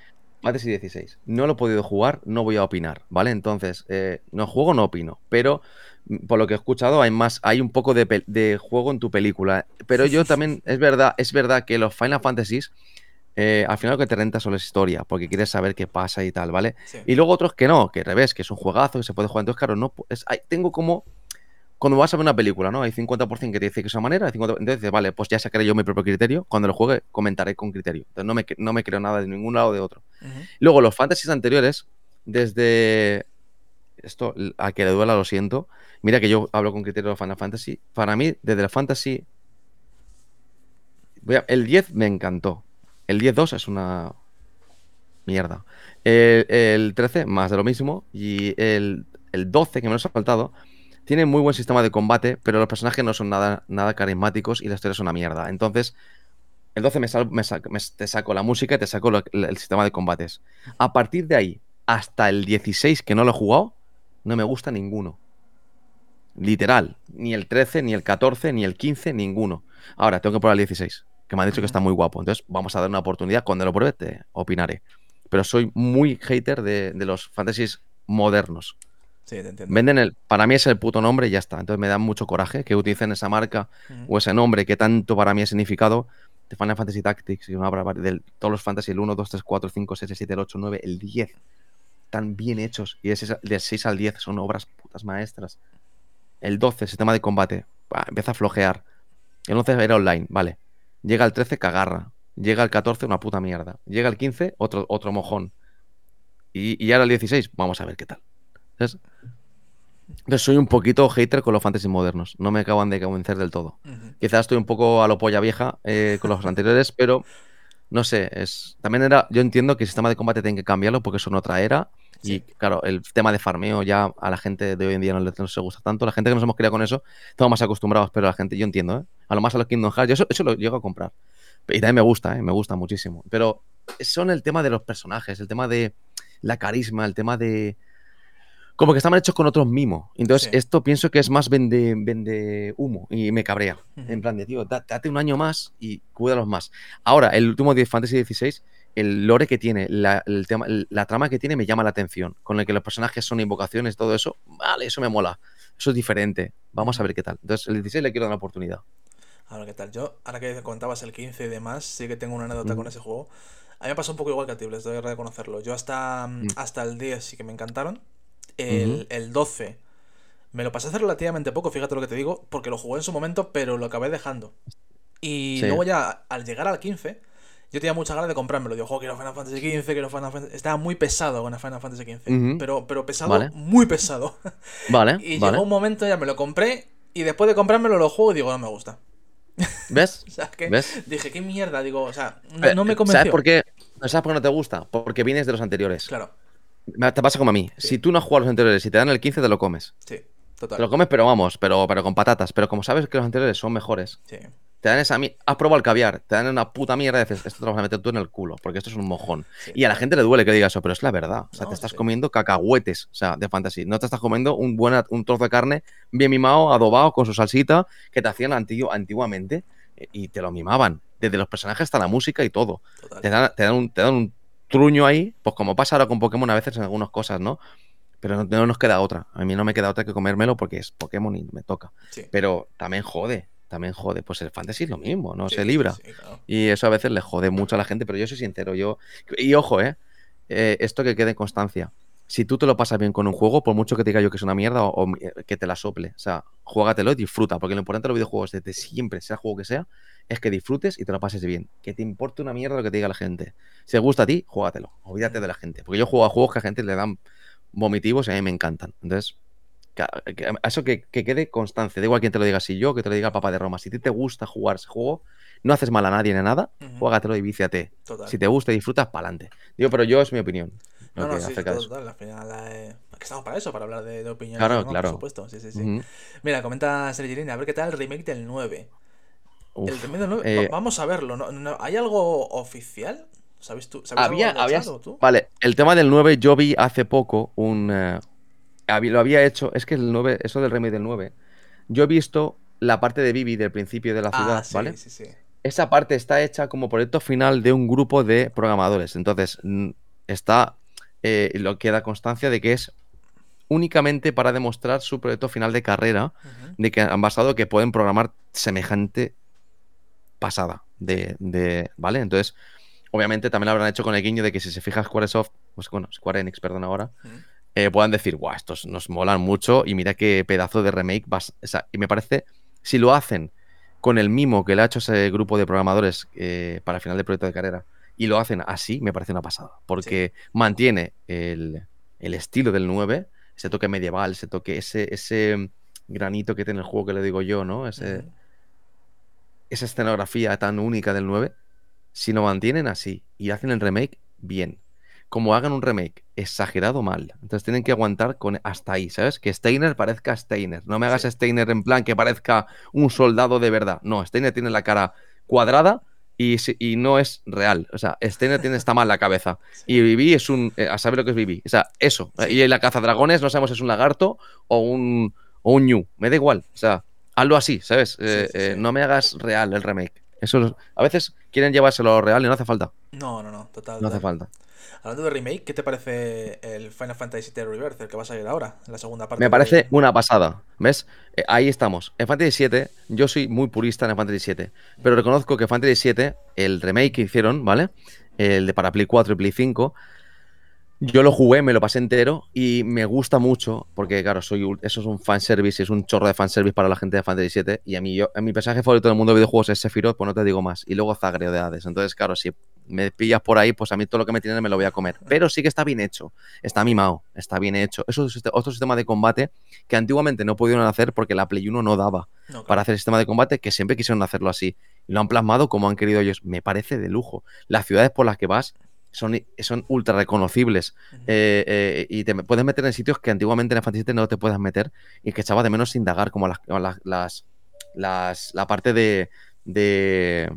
Speaker 2: Fantasy 16. No lo he podido jugar, no voy a opinar, ¿vale? Entonces, eh, no juego, no opino. Pero, mm, por lo que he escuchado, hay más, hay un poco de, de juego en tu película. Pero yo también, es verdad, es verdad que los Final Fantasies, eh, al final lo que te renta solo es historia, porque quieres saber qué pasa y tal, ¿vale?
Speaker 1: Sí.
Speaker 2: Y luego otros que no, que al revés, que es un juegazo, que se puede jugar. Entonces, claro, no, es, hay- tengo como. Cuando vas a ver una película, ¿no? Hay 50% que te dice que es una manera, hay 50%, entonces dices, vale, pues ya sacaré yo mi propio criterio. Cuando lo juegue, comentaré con criterio. Entonces no me, no me creo nada de ningún lado o de otro. Luego, los fantasies anteriores, desde. Esto, a que le duela, lo siento. Mira que yo hablo con criterio de Final Fantasy. Para mí, desde el Fantasy. voy a- el 10 me encantó. El 10-2 es una. Mierda. El, el 13, más de lo mismo. Y el, el 12, que me lo he faltado, tiene muy buen sistema de combate, pero los personajes no son nada, nada carismáticos y la historia es una mierda. Entonces, el 12 me, sal- me sac- me- te saco la música y te saco lo- el sistema de combates. A partir de ahí, hasta el 16, que no lo he jugado, no me gusta ninguno. Literal. Ni el 13, ni el 14, ni el 15, ninguno. Ahora, tengo que probar el 16, que me han dicho que está muy guapo. Entonces, vamos a dar una oportunidad. Cuando lo pruebe, te opinaré. Pero soy muy hater de, de los fantasies modernos.
Speaker 1: Sí, te entiendo.
Speaker 2: Venden el. Para mí es el puto nombre y ya está. Entonces me da mucho coraje que utilicen esa marca
Speaker 1: Ujú.
Speaker 2: o ese nombre que tanto para mí ha significado de Final Fantasy Tactics y una obra de todos los Fantasy, el 1, 2, 3, 4, 5, 6, 7, el 8, 9, el 10. Tan bien hechos. Y de 6, de 6 al 10 son obras putas maestras. El 12, sistema de combate. bah, empieza a flojear. El 11 era online, vale. Llega el 13, cagarra. Llega el 14, una puta mierda. Llega el 15, otro, otro mojón. Y, y ahora el 16, vamos a ver qué tal. ¿Sabes? Entonces soy un poquito hater con los fantasy modernos. No me acaban de convencer del todo.
Speaker 1: Ujú.
Speaker 2: Quizás estoy un poco a lo polla vieja eh, con los [LAUGHS] anteriores, pero no sé, es también era, yo entiendo que el sistema de combate tiene que cambiarlo porque eso no otra era. Y claro, el tema de farmeo ya a la gente de hoy en día no le no se gusta tanto. La gente que nos hemos criado con eso, estamos más acostumbrados, pero la gente, yo entiendo, ¿eh? A lo más a los Kingdom Hearts, yo eso, eso lo llego a comprar. Y también me gusta, ¿eh? Me gusta muchísimo. Pero son el tema de los personajes, el tema de la carisma, el tema de, como que estaban hechos con otros mimos. Entonces, esto pienso que es más vende, vende humo y me cabrea. En plan de, tío, date un año más y cuídalos más. Ahora, el último de Fantasy XVI, el lore que tiene, la, el tema, la trama que tiene me llama la atención. Con el que los personajes son invocaciones, todo eso, vale, eso me mola. Eso es diferente. Vamos a ver qué tal. Entonces, el 16 le quiero dar una oportunidad.
Speaker 1: Ahora, ¿qué tal? Yo, ahora que contabas el 15 y demás, sí que tengo una anécdota con ese juego. A mí me pasó un poco igual que a ti, les doy reconocerlo. Yo hasta, mm. hasta el 10 sí que me encantaron. El, 12 me lo pasé hace relativamente poco, fíjate lo que te digo, porque lo jugué en su momento, pero lo acabé dejando. Y luego ya, al llegar al 15, yo tenía mucha ganas de comprármelo. Digo, quiero Final Fantasy XV, quiero Final Fantasy... Estaba muy pesado con el Final Fantasy XV, pero, pero pesado, muy pesado. [LAUGHS]
Speaker 2: Vale,
Speaker 1: Y llegó un momento, ya me lo compré, y después de comprármelo lo juego y digo, no me gusta. [LAUGHS]
Speaker 2: ¿Ves?
Speaker 1: o sea, que
Speaker 2: ¿Ves?
Speaker 1: dije, qué mierda, digo, o sea, no, me convenció.
Speaker 2: ¿Sabes por qué? ¿Sabes por qué no te gusta? Porque vienes de los anteriores.
Speaker 1: Claro.
Speaker 2: Te pasa como a mí. Si tú no has jugado los anteriores y te dan el 15, te lo comes.
Speaker 1: Sí, total.
Speaker 2: Te lo comes, pero vamos, pero, pero con patatas. Pero como sabes que los anteriores son mejores,
Speaker 1: sí.
Speaker 2: te dan esa. Has probado el caviar, te dan una puta mierda y dices, esto te lo vas a meter tú en el culo, porque esto es un mojón. y a la gente le duele que diga eso, pero es la verdad. O sea, te estás comiendo cacahuetes, o sea, de fantasy. No te estás comiendo un, buen, un trozo de carne bien mimado, adobado, con su salsita, que te hacían antiguamente y te lo mimaban. Desde los personajes hasta la música y todo. Te dan, te dan, un, te dan un truño ahí, pues como pasa ahora con Pokémon a veces en algunas cosas, ¿no? Pero no, nos queda otra. A mí no me queda otra que comérmelo porque es Pokémon y me toca. Pero también jode, también jode. Pues el fantasy es lo mismo, no se libra. Y eso a veces le jode mucho a la gente, pero yo soy sincero, yo... Y ojo, ¿eh? eh esto que quede en constancia. Si tú te lo pasas bien con un juego, por mucho que te diga yo que es una mierda o, que te la sople, o sea, juégatelo y disfruta, porque lo importante de los videojuegos desde siempre, sea el juego que sea, es que disfrutes y te lo pases bien. Que te importe una mierda lo que te diga la gente. Si te gusta a ti, juégatelo. Olvídate de la gente. Porque yo juego a juegos que a gente le dan vomitivos y a mí me encantan. Entonces, eso que, quede constancia. Da igual quien te lo diga, si yo, que te lo diga el papá de Roma. Si a ti te gusta jugar ese juego, no haces mal a nadie ni nada, juégatelo y víciate. Si te gusta y disfrutas, para adelante. Digo, pero yo es mi opinión.
Speaker 1: No, no, sí, total, Al final, eh, estamos para eso, para hablar de, de opiniones.
Speaker 2: Claro, claro.
Speaker 1: Por supuesto, sí, sí, sí. Mira, comenta Sergirine, a ver qué tal el remake del 9 el remedio 9, eh, vamos a verlo. ¿no? hay algo oficial? ¿Sabes tú? ¿Sabes
Speaker 2: había, tú? Vale, el tema del 9 yo vi hace poco un... Eh, lo había hecho, es que el 9, eso del remake del 9, yo he visto la parte de Vivi del principio de la ah, ciudad, ¿vale? Sí, sí. Esa parte está hecha como proyecto final de un grupo de programadores. Entonces, está, eh, lo que da constancia de que es únicamente para demostrar su proyecto final de carrera, de que han basado que pueden programar semejante pasada de, de, ¿vale? Entonces, obviamente también lo habrán hecho con el guiño de que si se fija Squaresoft, pues bueno, Square Enix, perdón ahora, eh, puedan decir, guau, estos nos molan mucho y mira qué pedazo de remake vas... y me parece, si lo hacen con el mimo que le ha hecho ese grupo de programadores eh, para el final del proyecto de carrera y lo hacen así, me parece una pasada, porque mantiene el, el, estilo del 9, ese toque medieval, ese toque, ese, ese granito que tiene el juego que le digo yo, ¿no? Ese esa escenografía tan única del 9, si lo mantienen así y hacen el remake bien, como hagan un remake exagerado mal, entonces tienen que aguantar con hasta ahí, ¿sabes? Que Steiner parezca Steiner. No me hagas Steiner en plan que parezca un soldado de verdad. No, Steiner tiene la cara cuadrada y, y no es real. O sea, Steiner tiene está mal la cabeza. [LAUGHS] Y Vivi es un. Eh, a saber lo que es Vivi. O sea, eso. Y en la caza dragones no sabemos si es un lagarto o un, o un ñu. Me da igual. O sea, hazlo así, ¿sabes? Eh, eh, no me hagas real el remake. Eso a veces quieren llevárselo a lo real y no hace falta.
Speaker 1: No, no, no, total.
Speaker 2: No hace falta.
Speaker 1: Hablando de remake, ¿qué te parece el Final Fantasy VII Rebirth, el que va a salir ahora, en la segunda parte?
Speaker 2: Me parece una pasada, ¿ves? Eh, ahí estamos. En Fantasy VII, yo soy muy purista en el Fantasy VII, pero reconozco que Fantasy VII, el remake que hicieron, ¿vale? El de para Play 4 y Play 5, yo lo jugué, me lo pasé entero y me gusta mucho porque, claro, soy eso es un fanservice, es un chorro de fanservice para la gente de Fantasy VII y a mí, yo, mi personaje favorito del mundo de videojuegos es Sephiroth, pues no te digo más. Y luego Zagreus de Hades. Entonces, claro, si me pillas por ahí, pues a mí todo lo que me tienen me lo voy a comer. Pero sí que está bien hecho, está mimado, está bien hecho. Eso es otro sistema de combate que antiguamente no pudieron hacer porque la Play 1 no daba para hacer el sistema de combate, que siempre quisieron hacerlo así. Y lo han plasmado como han querido ellos. Me parece de lujo. Las ciudades por las que vas son, son ultra reconocibles. Eh, eh, y te puedes meter en sitios que antiguamente en Fantasy VII no te puedas meter y que echaba de menos indagar, como las, las, las la parte de de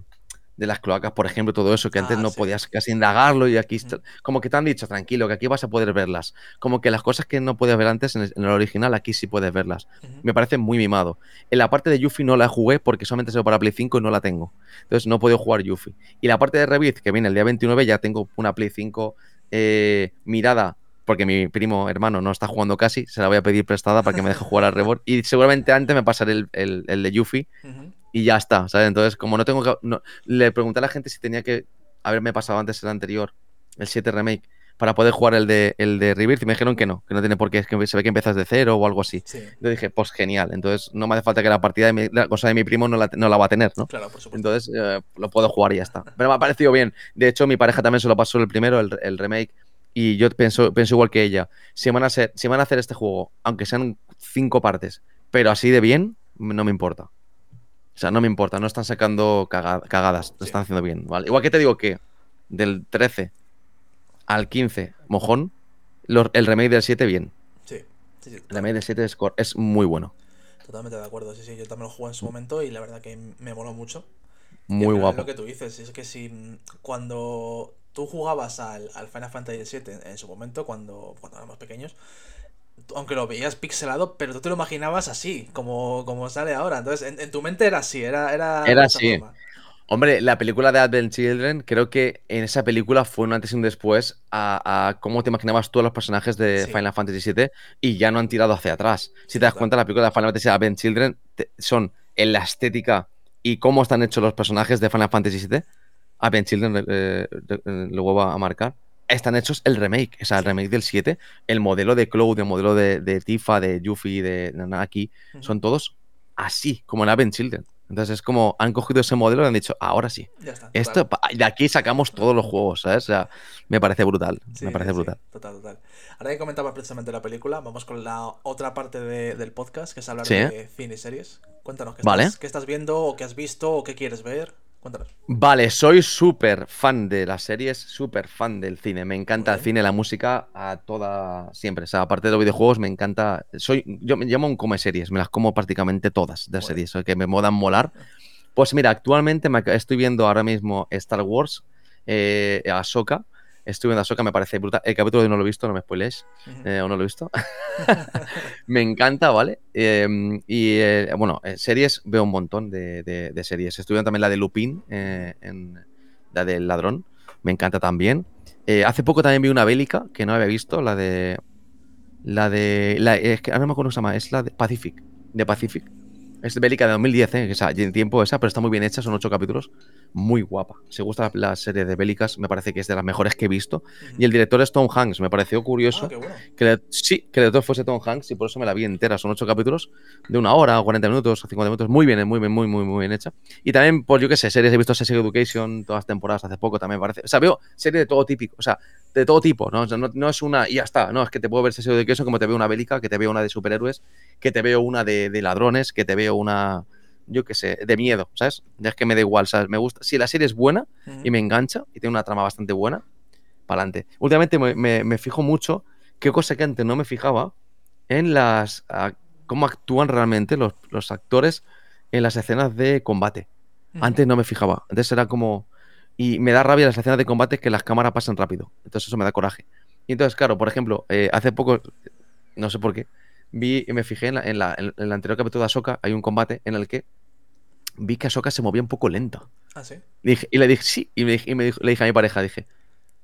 Speaker 2: las cloacas, por ejemplo, todo eso, que antes ah, no podías casi indagarlo y aquí, como que te han dicho, tranquilo, que aquí vas a poder verlas. Como que las cosas que no puedes ver antes en el, original, aquí sí puedes verlas. Me parece muy mimado. En la parte de Yuffie no la jugué porque solamente se para Play 5 y no la tengo. Entonces no he podido jugar Yuffie. Y la parte de Revit, que viene el día 29, ya tengo una Play 5 eh, mirada porque mi primo hermano no está jugando casi, se la voy a pedir prestada para que me deje jugar al Rebord. Y seguramente antes me pasaré el, el, de Yuffie y ya está, ¿sabes? Entonces, como no tengo que... le pregunté a la gente si tenía que haberme pasado antes el anterior, el 7 Remake, para poder jugar el de, el de Rebirth y me dijeron que no, que no tiene por qué, es que se ve que empiezas de cero o algo así. Yo dije, pues genial, entonces no me hace falta que la partida de mi, la cosa de mi primo no la, no la va a tener, ¿no?
Speaker 1: Claro, por supuesto.
Speaker 2: Entonces eh, lo puedo jugar y ya está. Pero me ha parecido bien. De hecho, mi pareja también se lo pasó el primero, el, el remake, y yo pienso, pienso igual que ella. Si van, a ser, si van a hacer este juego, aunque sean cinco partes, pero así de bien, no me importa. O sea, no me importa, no están sacando cagadas, lo están haciendo bien. ¿vale? Igual que te digo que del 13 al 15, mojón, el remake del 7, bien.
Speaker 1: Sí, sí,
Speaker 2: El remake del 7 es, muy bueno.
Speaker 1: Totalmente de acuerdo, sí, sí, yo también lo jugué en su momento y la verdad que me moló mucho.
Speaker 2: Muy guapo.
Speaker 1: lo que tú dices, es que si cuando tú jugabas al, Final Fantasy VII en, su momento, cuando, cuando éramos pequeños, aunque lo veías pixelado, pero tú te lo imaginabas así, como, como sale ahora. Entonces, en, tu mente era así, era... Era,
Speaker 2: era así. Hombre, la película de Advent Children, creo que en esa película fue un antes y un después a, cómo te imaginabas tú a los personajes de Final Fantasy VII y ya no han tirado hacia atrás. Si te das cuenta, la película de Final Fantasy Advent Children son en la estética y cómo están hechos los personajes de Final Fantasy VII. Advent Children eh, eh, luego va a marcar están hechos el remake, o sea, el remake del 7, el modelo de Cloud, el modelo de, Tifa, de Yuffie, de Nanaki, son todos así, como en Aven Children. Entonces es como han cogido ese modelo y han dicho, ahora sí.
Speaker 1: Ya está,
Speaker 2: Esto, de aquí sacamos todos los juegos, ¿sabes? O sea, me parece brutal. me parece brutal.
Speaker 1: total, total. Ahora que comentabas precisamente la película, vamos con la otra parte del podcast, que es hablar de cine y series. Cuéntanos, ¿qué, estás, ¿qué estás viendo o qué has visto o qué quieres ver?
Speaker 2: Vale, soy súper fan de las series, súper fan del cine. Me encanta el cine, la música, a toda. Siempre. O sea, aparte de los videojuegos, me encanta. Soy, yo me llamo un come series, me las como prácticamente todas de series, que me modan molar. Pues mira, actualmente me estoy viendo ahora mismo Star Wars, eh, Ahsoka Estuve en Ahsoka, me parece brutal. El capítulo de no lo he visto, no me spoilees, eh, o no lo he visto. [LAUGHS] [LAUGHS] me encanta, ¿vale? Em, y eh, bueno, eh, series, veo un montón de, series. Estuve también la de Lupin, en, la del ladrón, me encanta también. hace poco también vi una bélica que no había visto, la de. La de. La, es que ahora no me acuerdo cómo se llama, es la de Pacific. De Pacific. Es bélica de 2010, ¿eh? O sea, en tiempo esa, pero está muy bien hecha, son ocho capítulos muy guapa. Si gusta la, serie de bélicas, me parece que es de las mejores que he visto. Y el director es Tom Hanks. Me pareció curioso
Speaker 1: ah,
Speaker 2: que sí, que el director fuese Tom Hanks y por eso me la vi entera. Son ocho capítulos de una hora, o 40 minutos, o 50 minutos. Muy bien, muy bien, muy, muy, muy bien hecha. Y también, por yo qué sé, series he visto Sex Education todas las temporadas hace poco también me parece. O sea, veo series de todo típico, o sea, de todo tipo, ¿no? no, es una y ya está, no, es que te puedo ver Sex Education como te veo una bélica, que te veo una de superhéroes, que te veo una de, de ladrones, que te veo una yo qué sé, de miedo, ¿sabes? Ya es que me da igual, ¿sabes? Me gusta. Si la serie es buena y me engancha y tiene una trama bastante buena, para adelante. Últimamente me, fijo mucho, qué cosa que antes no me fijaba, en las. cómo actúan realmente los, actores en las escenas de combate. Antes no me fijaba. Antes era como. Y me da rabia las escenas de combate que las cámaras pasan rápido. Entonces eso me da coraje. Y entonces, claro, por ejemplo, eh, hace poco, no sé por qué, vi y me fijé en, la, en, la, en, el anterior capítulo de Ahsoka, hay un combate en el que vi que Ahsoka se movía un poco lenta.
Speaker 1: ¿Ah, sí?
Speaker 2: Y, le dije, sí, y, me, me dijo, le dije a mi pareja, dije,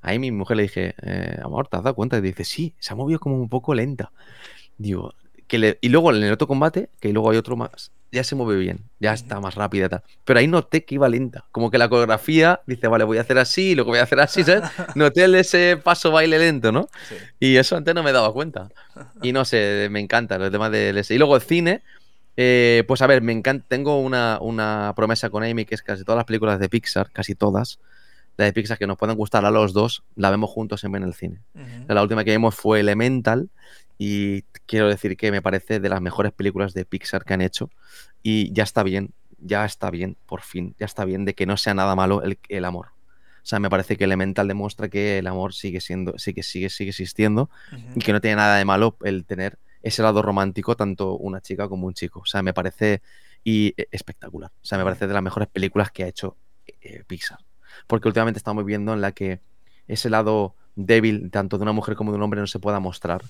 Speaker 2: ahí mi mujer le dije, eh, amor, ¿te has dado cuenta? Y dice, sí, se ha movido como un poco lenta. Digo, que le, y luego en el otro combate, que luego hay otro más, ya se mueve bien, ya está más rápida tal. Pero ahí noté que iba lenta. Como que la coreografía dice, vale, voy a hacer así, luego voy a hacer así, ¿sabes? [LAUGHS] Noté ese paso baile lento, ¿no? Y eso antes no me daba cuenta. Y no sé, me encanta el tema del... Y luego el cine, eh, pues a ver, me encanta. Tengo una, promesa con Amy que es casi todas las películas de Pixar, casi todas, la de Pixar que nos pueden gustar a los dos, la vemos juntos siempre en el cine. La última que vimos fue Elemental y quiero decir que me parece de las mejores películas de Pixar que han hecho y ya está bien, ya está bien, por fin, ya está bien de que no sea nada malo el, el amor. O sea, me parece que Elemental demuestra que el amor sigue siendo, sigue, sigue, sigue existiendo y que no tiene nada de malo el tener ese lado romántico tanto una chica como un chico. O sea, me parece y, eh, espectacular. O sea, me parece de las mejores películas que ha hecho eh, Pixar. Porque últimamente estamos viendo en la que ese lado débil tanto de una mujer como de un hombre no se pueda mostrar.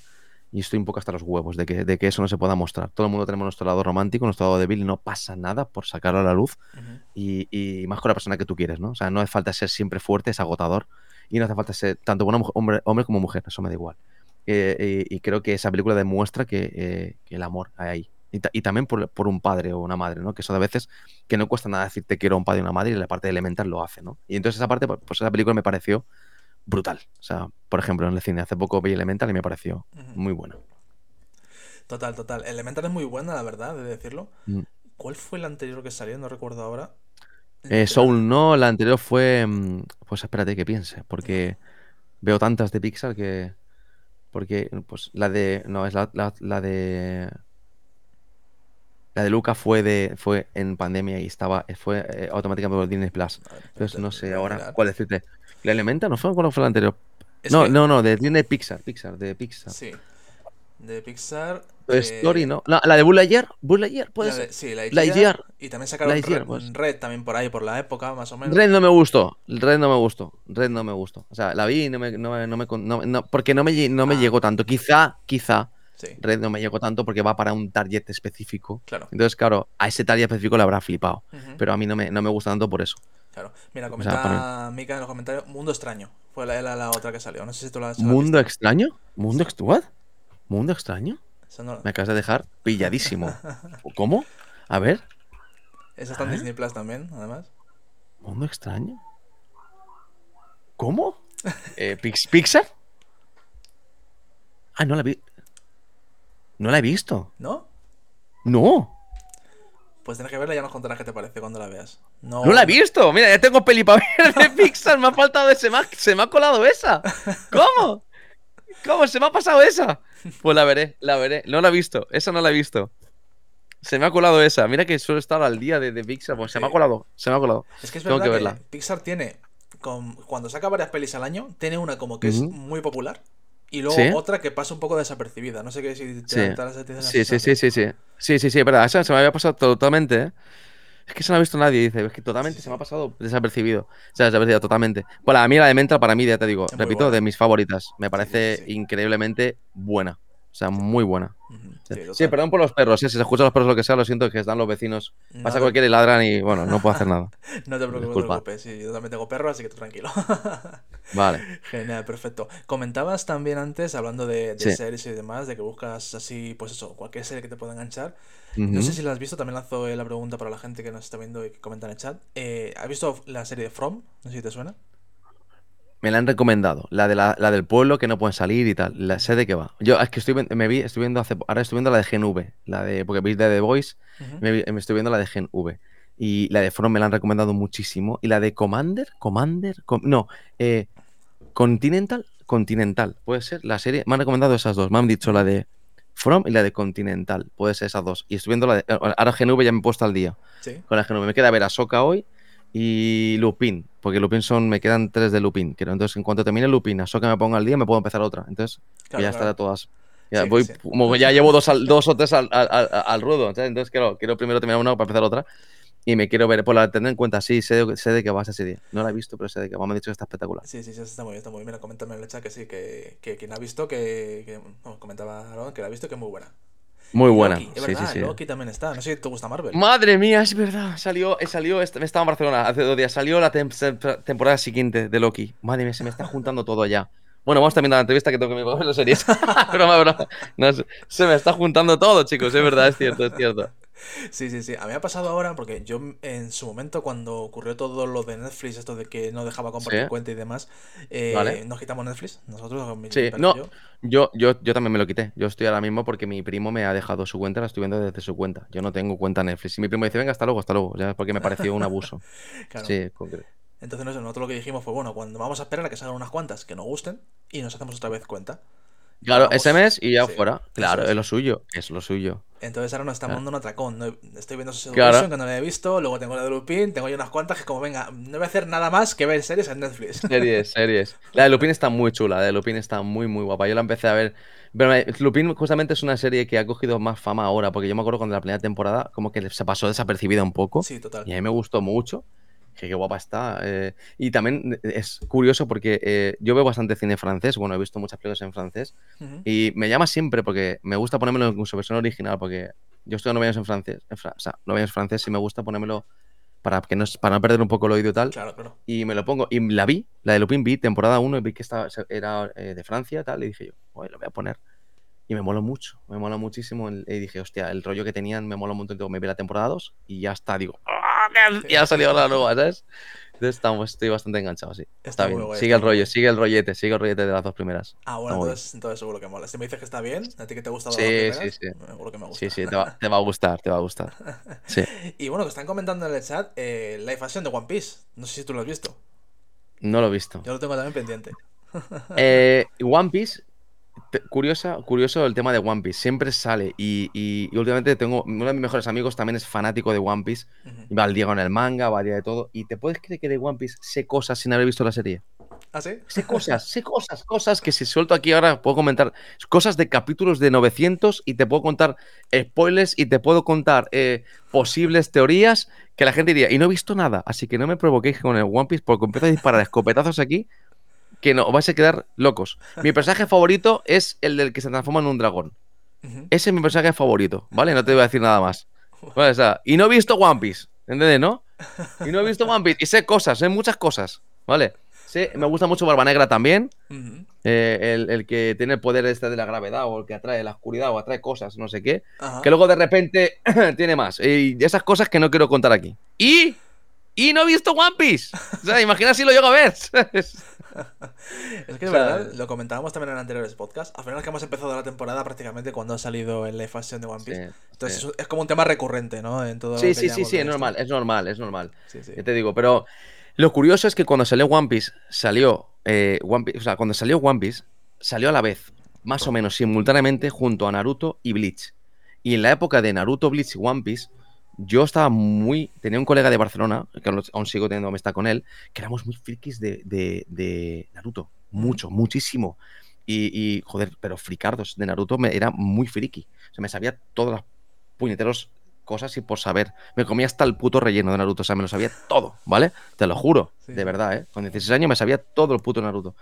Speaker 2: Y estoy un poco hasta los huevos de que, de que eso no se pueda mostrar. Todo el mundo tenemos nuestro lado romántico, nuestro lado débil y no pasa nada por sacarlo a la luz y, y más con la persona que tú quieres, ¿no? O sea, no hace falta ser siempre fuerte, es agotador. Y no hace falta ser tanto mujer- hombre, hombre como mujer, eso me da igual. Eh, y, y creo que esa película demuestra que, eh, que el amor hay ahí. Y, ta- y también por, por un padre o una madre, ¿no? Que eso de veces que no cuesta nada decir te quiero a un padre y una madre y la parte elemental lo hace, ¿no? Y entonces esa parte, pues esa película me pareció brutal. O sea, por ejemplo, en el cine hace poco vi Elemental y me pareció muy buena.
Speaker 1: Total, total. Elemental es muy buena, la verdad, de decirlo.
Speaker 2: Mm.
Speaker 1: ¿Cuál fue el anterior que salió? No recuerdo ahora.
Speaker 2: Eh, Soul no, la anterior fue. mm, Pues espérate que piense, porque veo tantas de Pixar que. Porque, pues la de. No, es la, la- la de. La de Luca fue de fue en pandemia y estaba fue eh, automáticamente por Disney Plus.
Speaker 1: A ver,
Speaker 2: Entonces no sé ahora cuál decirte. ¿La Elementa no fue? ¿Cuál fue la anterior?
Speaker 1: Es
Speaker 2: no,
Speaker 1: que-
Speaker 2: no, no, de Disney Pixar, Pixar, de Pixar.
Speaker 1: Sí. De Pixar.
Speaker 2: Toy
Speaker 1: eh,
Speaker 2: Story, ¿no? La, de Buzz Lightyear, Lightyear, puede
Speaker 1: la
Speaker 2: ser.
Speaker 1: sí, la
Speaker 2: Lightyear.
Speaker 1: Y también sacaron
Speaker 2: Lightyear,
Speaker 1: Red,
Speaker 2: pues.
Speaker 1: Red también por ahí, por la época, más o menos.
Speaker 2: Red no me gustó. Red no me gustó. Red no me gustó. O sea, la vi y no me, no no me no- no- porque no me, no me
Speaker 1: Ah.
Speaker 2: llegó tanto. Quizá, quizá
Speaker 1: Sí,
Speaker 2: Red no me llegó tanto porque va para un target específico.
Speaker 1: claro.
Speaker 2: Entonces, claro, a ese target específico le habrá flipado. Pero a mí no me, no me gusta tanto por eso.
Speaker 1: claro. Mira, comenta
Speaker 2: para
Speaker 1: Mika en los comentarios. Mundo extraño. Fue la, la, la otra que salió. No sé si tú la has
Speaker 2: ¿Mundo extraño? ¿Mundo ex- what? ¿Mundo extraño?
Speaker 1: No-
Speaker 2: Me acabas de dejar pilladísimo. [LAUGHS] ¿Cómo? A ver,
Speaker 1: esa está en
Speaker 2: ¿Ah?
Speaker 1: Disney Plus también, además.
Speaker 2: ¿mundo extraño? ¿Cómo? Eh, Pix- ¿Pixar? Ah, no la vi. No la he visto.
Speaker 1: ¿No?
Speaker 2: No.
Speaker 1: Pues tienes que verla y ya nos contarás qué te parece cuando la veas. No,
Speaker 2: No la he visto. Mira, ya tengo peli para ver de Pixar. Me ha faltado ese. Se me ha colado esa. ¿Cómo? ¿Cómo? ¿Se me ha pasado esa? Pues la veré, la veré. No la he visto. Esa no la he visto. Se me ha colado esa. Mira que suelo estar al día de, de Pixar. Pues se me ha
Speaker 1: Sí.
Speaker 2: colado. Se me ha colado.
Speaker 1: Es que es
Speaker 2: Tengo
Speaker 1: verdad
Speaker 2: que
Speaker 1: que,
Speaker 2: verla.
Speaker 1: Pixar tiene, con- cuando saca varias pelis al año, tiene una como que es muy popular y luego
Speaker 2: Sí.
Speaker 1: otra que pasa un poco desapercibida. No sé qué si te,
Speaker 2: Sí.
Speaker 1: te-
Speaker 2: Sí, sí, sí, sí, sí. Sí, sí, sí, es verdad. Esa se me había pasado totalmente, ¿eh? Es que se no ha visto nadie, dice. Es que totalmente
Speaker 1: Sí,
Speaker 2: se me ha pasado desapercibido. O sea, desapercibido totalmente. Bueno, a mí la de Mental, para mí, ya te digo,
Speaker 1: muy
Speaker 2: repito,
Speaker 1: buena.
Speaker 2: de mis favoritas. Me
Speaker 1: sí,
Speaker 2: parece
Speaker 1: sí.
Speaker 2: increíblemente buena. O sea, muy buena. Sí, perdón por los perros, ¿eh? si se escuchan los perros lo que sea, lo siento que están los vecinos.
Speaker 1: No
Speaker 2: Pasa
Speaker 1: te-
Speaker 2: cualquiera y ladran y bueno, no puedo hacer nada. [LAUGHS]
Speaker 1: No te preocupes, no te preocupes. Sí, yo también tengo perro, así que tú tranquilo. [LAUGHS]
Speaker 2: Vale.
Speaker 1: Genial, perfecto. Comentabas también antes, hablando de, de
Speaker 2: Sí.
Speaker 1: series y demás, de que buscas así, pues eso, cualquier serie que te pueda enganchar. No sé si la has visto, también lanzo la pregunta para la gente que nos está viendo y que comenta en el chat. Eh, ¿Has visto la serie de From? No sé si te suena.
Speaker 2: Me la han recomendado, la, de la, la del pueblo que no pueden salir y tal. La, sé de qué va. Yo es que estoy, me vi, estoy viendo hace, ahora estoy viendo la de Gen V, la de, porque veis de The Voice, me, estoy viendo la de Gen V. Y la de From me la han recomendado muchísimo. Y la de Commander, Commander, Com- no, eh, Continental, Continental, puede ser la serie. Me han recomendado esas dos. Me han dicho la de From y la de Continental, puede ser esas dos. Y estoy viendo la de. Ahora Gen V ya me he puesto al día
Speaker 1: Sí.
Speaker 2: con la Gen V. Me queda ver a Soka hoy y Lupin, porque Lupin son, me quedan tres de Lupin. Creo. Entonces, en cuanto termine Lupin, a Soka me ponga al día, me puedo empezar otra. Entonces,
Speaker 1: Claro,
Speaker 2: ya
Speaker 1: claro.
Speaker 2: estará todas. Ya
Speaker 1: Sí,
Speaker 2: voy,
Speaker 1: sí.
Speaker 2: como que ya llevo dos, al- dos o tres al, al- al- ruedo. ¿sabes? Entonces, quiero, quiero primero terminar una para empezar otra. Y me quiero ver, pues la tendré en cuenta, sí, sé, sé de qué va esa serie. No la he visto, pero sé de qué va. Me han dicho que está espectacular.
Speaker 1: Sí, sí, sí, está muy bien, está muy bien. Mira, coméntame en el chat que sí, que, que quien ha visto, que, que no, comentaba Aaron, que la ha visto, que es muy buena.
Speaker 2: Muy buena.
Speaker 1: Loki, es
Speaker 2: sí,
Speaker 1: verdad,
Speaker 2: sí, sí.
Speaker 1: Loki también está. No sé si te gusta Marvel.
Speaker 2: Madre mía, es verdad. Salió, eh, salió, est- me estaba en Barcelona hace dos días. Salió la tem- tem- temporada siguiente de Loki. Madre mía, se me está juntando todo ya. Bueno, vamos también a la entrevista que tengo que ver las series. [LAUGHS] broma, broma. No, se me está juntando todo, chicos. Es verdad, es cierto, es cierto.
Speaker 1: Sí, sí, sí. A mí me ha pasado ahora porque yo en su momento, cuando ocurrió todo lo de Netflix, esto de que no dejaba compartir
Speaker 2: Sí.
Speaker 1: cuenta y demás, eh,
Speaker 2: Vale.
Speaker 1: nos quitamos Netflix. Nosotros,
Speaker 2: Sí, no.
Speaker 1: yo.
Speaker 2: Yo, yo, yo también me lo quité. Yo estoy ahora mismo porque mi primo me ha dejado su cuenta, la estoy viendo desde su cuenta. Yo no tengo cuenta Netflix. Y mi primo dice, venga, hasta luego, hasta luego. Ya porque me pareció un abuso. [LAUGHS]
Speaker 1: Claro.
Speaker 2: Sí, concreto.
Speaker 1: Entonces, nosotros lo que dijimos fue, bueno, cuando vamos a esperar a que salgan unas cuantas que nos gusten y nos hacemos otra vez cuenta.
Speaker 2: Claro,
Speaker 1: Vamos-
Speaker 2: ese mes y ya
Speaker 1: sí,
Speaker 2: fuera. Claro, es.
Speaker 1: es.
Speaker 2: lo suyo. Es lo suyo.
Speaker 1: Entonces ahora nos estamos
Speaker 2: Claro.
Speaker 1: dando un atracón. No Estoy viendo Social
Speaker 2: Claro.
Speaker 1: que no la he visto, luego tengo la de Lupin, tengo ya unas cuantas que como venga, no voy a hacer nada más que ver series en Netflix. [LAUGHS]
Speaker 2: Series, series. La de Lupin está muy chula. La de Lupin está muy, muy guapa. Yo la empecé a ver. Pero Lupin justamente es una serie que ha cogido más fama ahora. Porque yo me acuerdo cuando la primera temporada, como que se pasó desapercibida un poco.
Speaker 1: Sí, total.
Speaker 2: Y a mí me gustó mucho. Dije, qué guapa está. eh, y también es curioso porque eh, yo veo bastante cine francés. Bueno, he visto muchas películas en francés. Y me llama siempre porque me gusta ponérmelo en su versión original. Porque yo estoy nueve años en francés. en fra- o sea, nueve años en francés y me gusta ponérmelo para, que no, para no perder un poco el oído y tal.
Speaker 1: Claro, claro.
Speaker 2: Y me lo pongo. Y la vi, la de Lupin vi, temporada 1, y vi que estaba, se- era eh, de Francia tal. Y dije yo, "Oye, lo voy a poner. Y me mola mucho, me mola muchísimo. el- Y dije, hostia, el rollo que tenían me mola un montón. Me vi la temporada 2 y ya está. Digo, "Ah, ya ha salido la nueva, ¿sabes? Entonces estamos, estoy bastante enganchado, sí. Está, bien.
Speaker 1: guay,
Speaker 2: sigue
Speaker 1: está
Speaker 2: el rollo, sigue el rollete, sigue el rollete de las dos primeras.
Speaker 1: Ah, bueno, entonces, entonces seguro que mola. Si me dices que está bien, a ti que te gusta las
Speaker 2: Sí,
Speaker 1: dos
Speaker 2: sí,
Speaker 1: primeras,
Speaker 2: sí.
Speaker 1: seguro que me gusta.
Speaker 2: Sí, sí, te va, te va a gustar, te va a gustar. [LAUGHS] Sí.
Speaker 1: Y bueno, que están comentando en el chat eh, live action de One Piece. No sé si tú lo has visto.
Speaker 2: No lo he visto.
Speaker 1: Yo lo tengo también pendiente.
Speaker 2: Eh, One Piece, curiosa, curioso el tema de One Piece, siempre sale y, y- y últimamente tengo, uno de mis mejores amigos también es fanático de One Piece, y va al Diego en el manga, va al día de todo, y te puedes creer que de One Piece sé cosas sin haber visto la serie.
Speaker 1: ¿Ah, sí?
Speaker 2: Sé cosas, [LAUGHS] sé cosas, cosas que si suelto aquí ahora puedo comentar, cosas de capítulos de 900 y te puedo contar spoilers y te puedo contar eh, posibles teorías que la gente diría, y no he visto nada, así que no me provoquéis con el One Piece porque empiezo a disparar escopetazos aquí que no, os vais a quedar locos. Mi [LAUGHS] personaje favorito es el del que se transforma en un dragón. Ese es mi personaje favorito, ¿vale? No te voy a decir nada más. [LAUGHS] Vale, o sea, y no he visto One Piece, ¿entiendes, no? Y no he visto One Piece, y sé cosas, sé muchas cosas, ¿vale? Sé, me gusta mucho Barba Negra también, eh, el, el que tiene el poder este de la gravedad, o el que atrae la oscuridad, o atrae cosas, no sé qué, que luego de repente [CLEARS THROAT] tiene más. Y esas cosas que no quiero contar aquí. Y... Y no he visto One Piece. O sea, imagina si lo llego a ver. [LAUGHS] ¿sabes? [LAUGHS]
Speaker 1: Es que de verdad, lo comentábamos también en anteriores podcasts. Al final es que hemos empezado la temporada prácticamente cuando ha salido el live action de One Piece.
Speaker 2: Sí,
Speaker 1: Entonces
Speaker 2: sí.
Speaker 1: es- como un tema recurrente, ¿no? En todo
Speaker 2: Sí, sí, sí, sí, es normal, es normal, es normal.
Speaker 1: Sí.
Speaker 2: Ya te digo, pero lo curioso es que cuando salió One Piece, salió eh, One Piece, o sea, cuando salió One Piece, salió a la vez, más o menos simultáneamente, junto a Naruto y Bleach. Y en la época de Naruto, Bleach y One Piece, yo estaba muy. Tenía un colega de Barcelona, que aún sigo teniendo amistad con él, que éramos muy frikis de, de- de Naruto. Mucho, muchísimo. Y, y, joder, pero fricardos de Naruto me, era muy friki. O sea, me sabía todas las puñeteros cosas y por saber. Me comía hasta el puto relleno de Naruto, o sea, me lo sabía todo, ¿vale? Te lo juro,
Speaker 1: Sí.
Speaker 2: de verdad, ¿eh? Con 16 años me sabía todo el puto Naruto.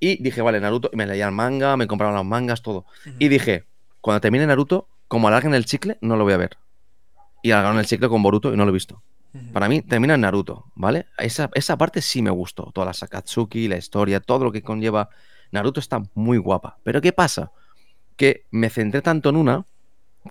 Speaker 2: Y dije, vale, Naruto, y me leía el manga, me compraba los mangas, todo. Y dije, cuando termine Naruto, como alarguen el chicle, no lo voy a ver. Y alargaron el chicle con Boruto y no lo he visto. Para mí termina en Naruto, ¿vale? Esa, esa parte sí me gustó. Toda la Sakatsuki, la historia, todo lo que conlleva. Naruto está muy guapa. Pero ¿qué pasa? Que me centré tanto en una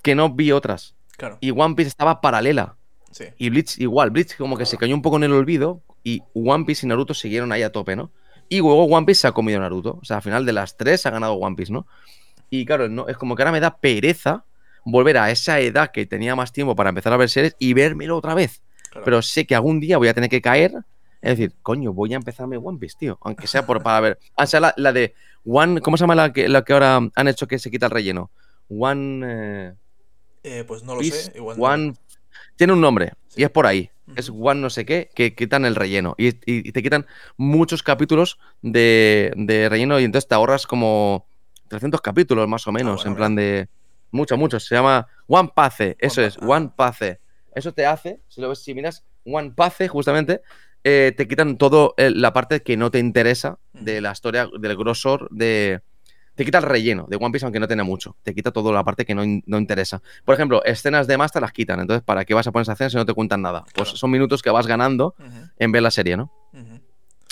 Speaker 2: que no vi otras.
Speaker 1: Claro,
Speaker 2: Y One Piece estaba paralela.
Speaker 1: sí.
Speaker 2: Y Bleach igual. Bleach como que se cayó un poco en el olvido. Y One Piece y Naruto siguieron ahí a tope, ¿no? Y luego One Piece se ha comido Naruto. O sea, al final de las tres ha ganado One Piece, ¿no? Y claro, no, es como que ahora me da pereza volver a esa edad que tenía más tiempo para empezar a ver series y vérmelo otra vez.
Speaker 1: claro.
Speaker 2: Pero sé que algún día voy a tener que caer. Es decir, coño, voy a empezarme One Piece, tío. Aunque sea por, para ver. O sea, la, la de One. ¿Cómo se llama la que, la que ahora han hecho que se quita el relleno? One. eh,
Speaker 1: Eh, pues no lo
Speaker 2: Piece,
Speaker 1: sé. Igual no.
Speaker 2: One. Tiene un nombre.
Speaker 1: Sí.
Speaker 2: Y es por ahí. Es. One no sé qué, que quitan el relleno. Y, y- y te quitan muchos capítulos de, de relleno. Y entonces te ahorras como 300 capítulos más o menos.
Speaker 1: Ah, bueno,
Speaker 2: en plan de. Muchos, muchos. Se llama One Pace. Eso
Speaker 1: One
Speaker 2: es,
Speaker 1: Pace.
Speaker 2: One Pace. Eso te hace, si lo ves, si miras One Pace, justamente, eh, te quitan todo el- la parte que no te interesa de la historia, del grosor de. Te quita el relleno de One Piece, aunque no tenga mucho. Te quita toda la parte que no, no interesa. Por ejemplo, escenas de más te las quitan. Entonces, ¿para qué vas a poner esas escenas si no te cuentan nada? Pues
Speaker 1: Claro.
Speaker 2: son minutos que vas ganando en ver la serie, ¿no?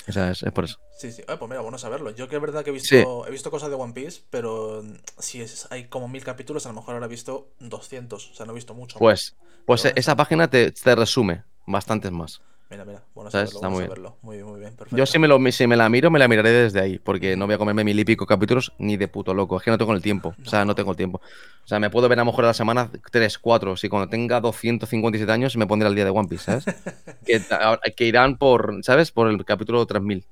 Speaker 2: O sea, es, es por eso.
Speaker 1: Sí, sí. Pues mira, bueno saberlo. Yo que es verdad que he visto,
Speaker 2: Sí.
Speaker 1: he visto cosas de One Piece, pero mm, si es- hay como mil capítulos, a lo mejor ahora he visto 200. O sea, no he visto mucho.
Speaker 2: Pues, pues
Speaker 1: Pero
Speaker 2: esa página te, te resume bastantes más.
Speaker 1: Mira, mira, bueno saberlo,
Speaker 2: Está
Speaker 1: bueno
Speaker 2: muy bien.
Speaker 1: saberlo. Muy bien, muy bien, perfecto.
Speaker 2: Yo si me, lo, si me la miro, me la miraré desde ahí, porque no voy a comerme mil y pico capítulos ni de puto loco. Es que no tengo el tiempo. O sea, no tengo el tiempo. O sea, me puedo ver a lo mejor a la semana 3, 4. Si cuando tenga 257 años me pondré al día de One Piece, ¿sabes? [LAUGHS] que irán por, ¿sabes? Por el capítulo 3000.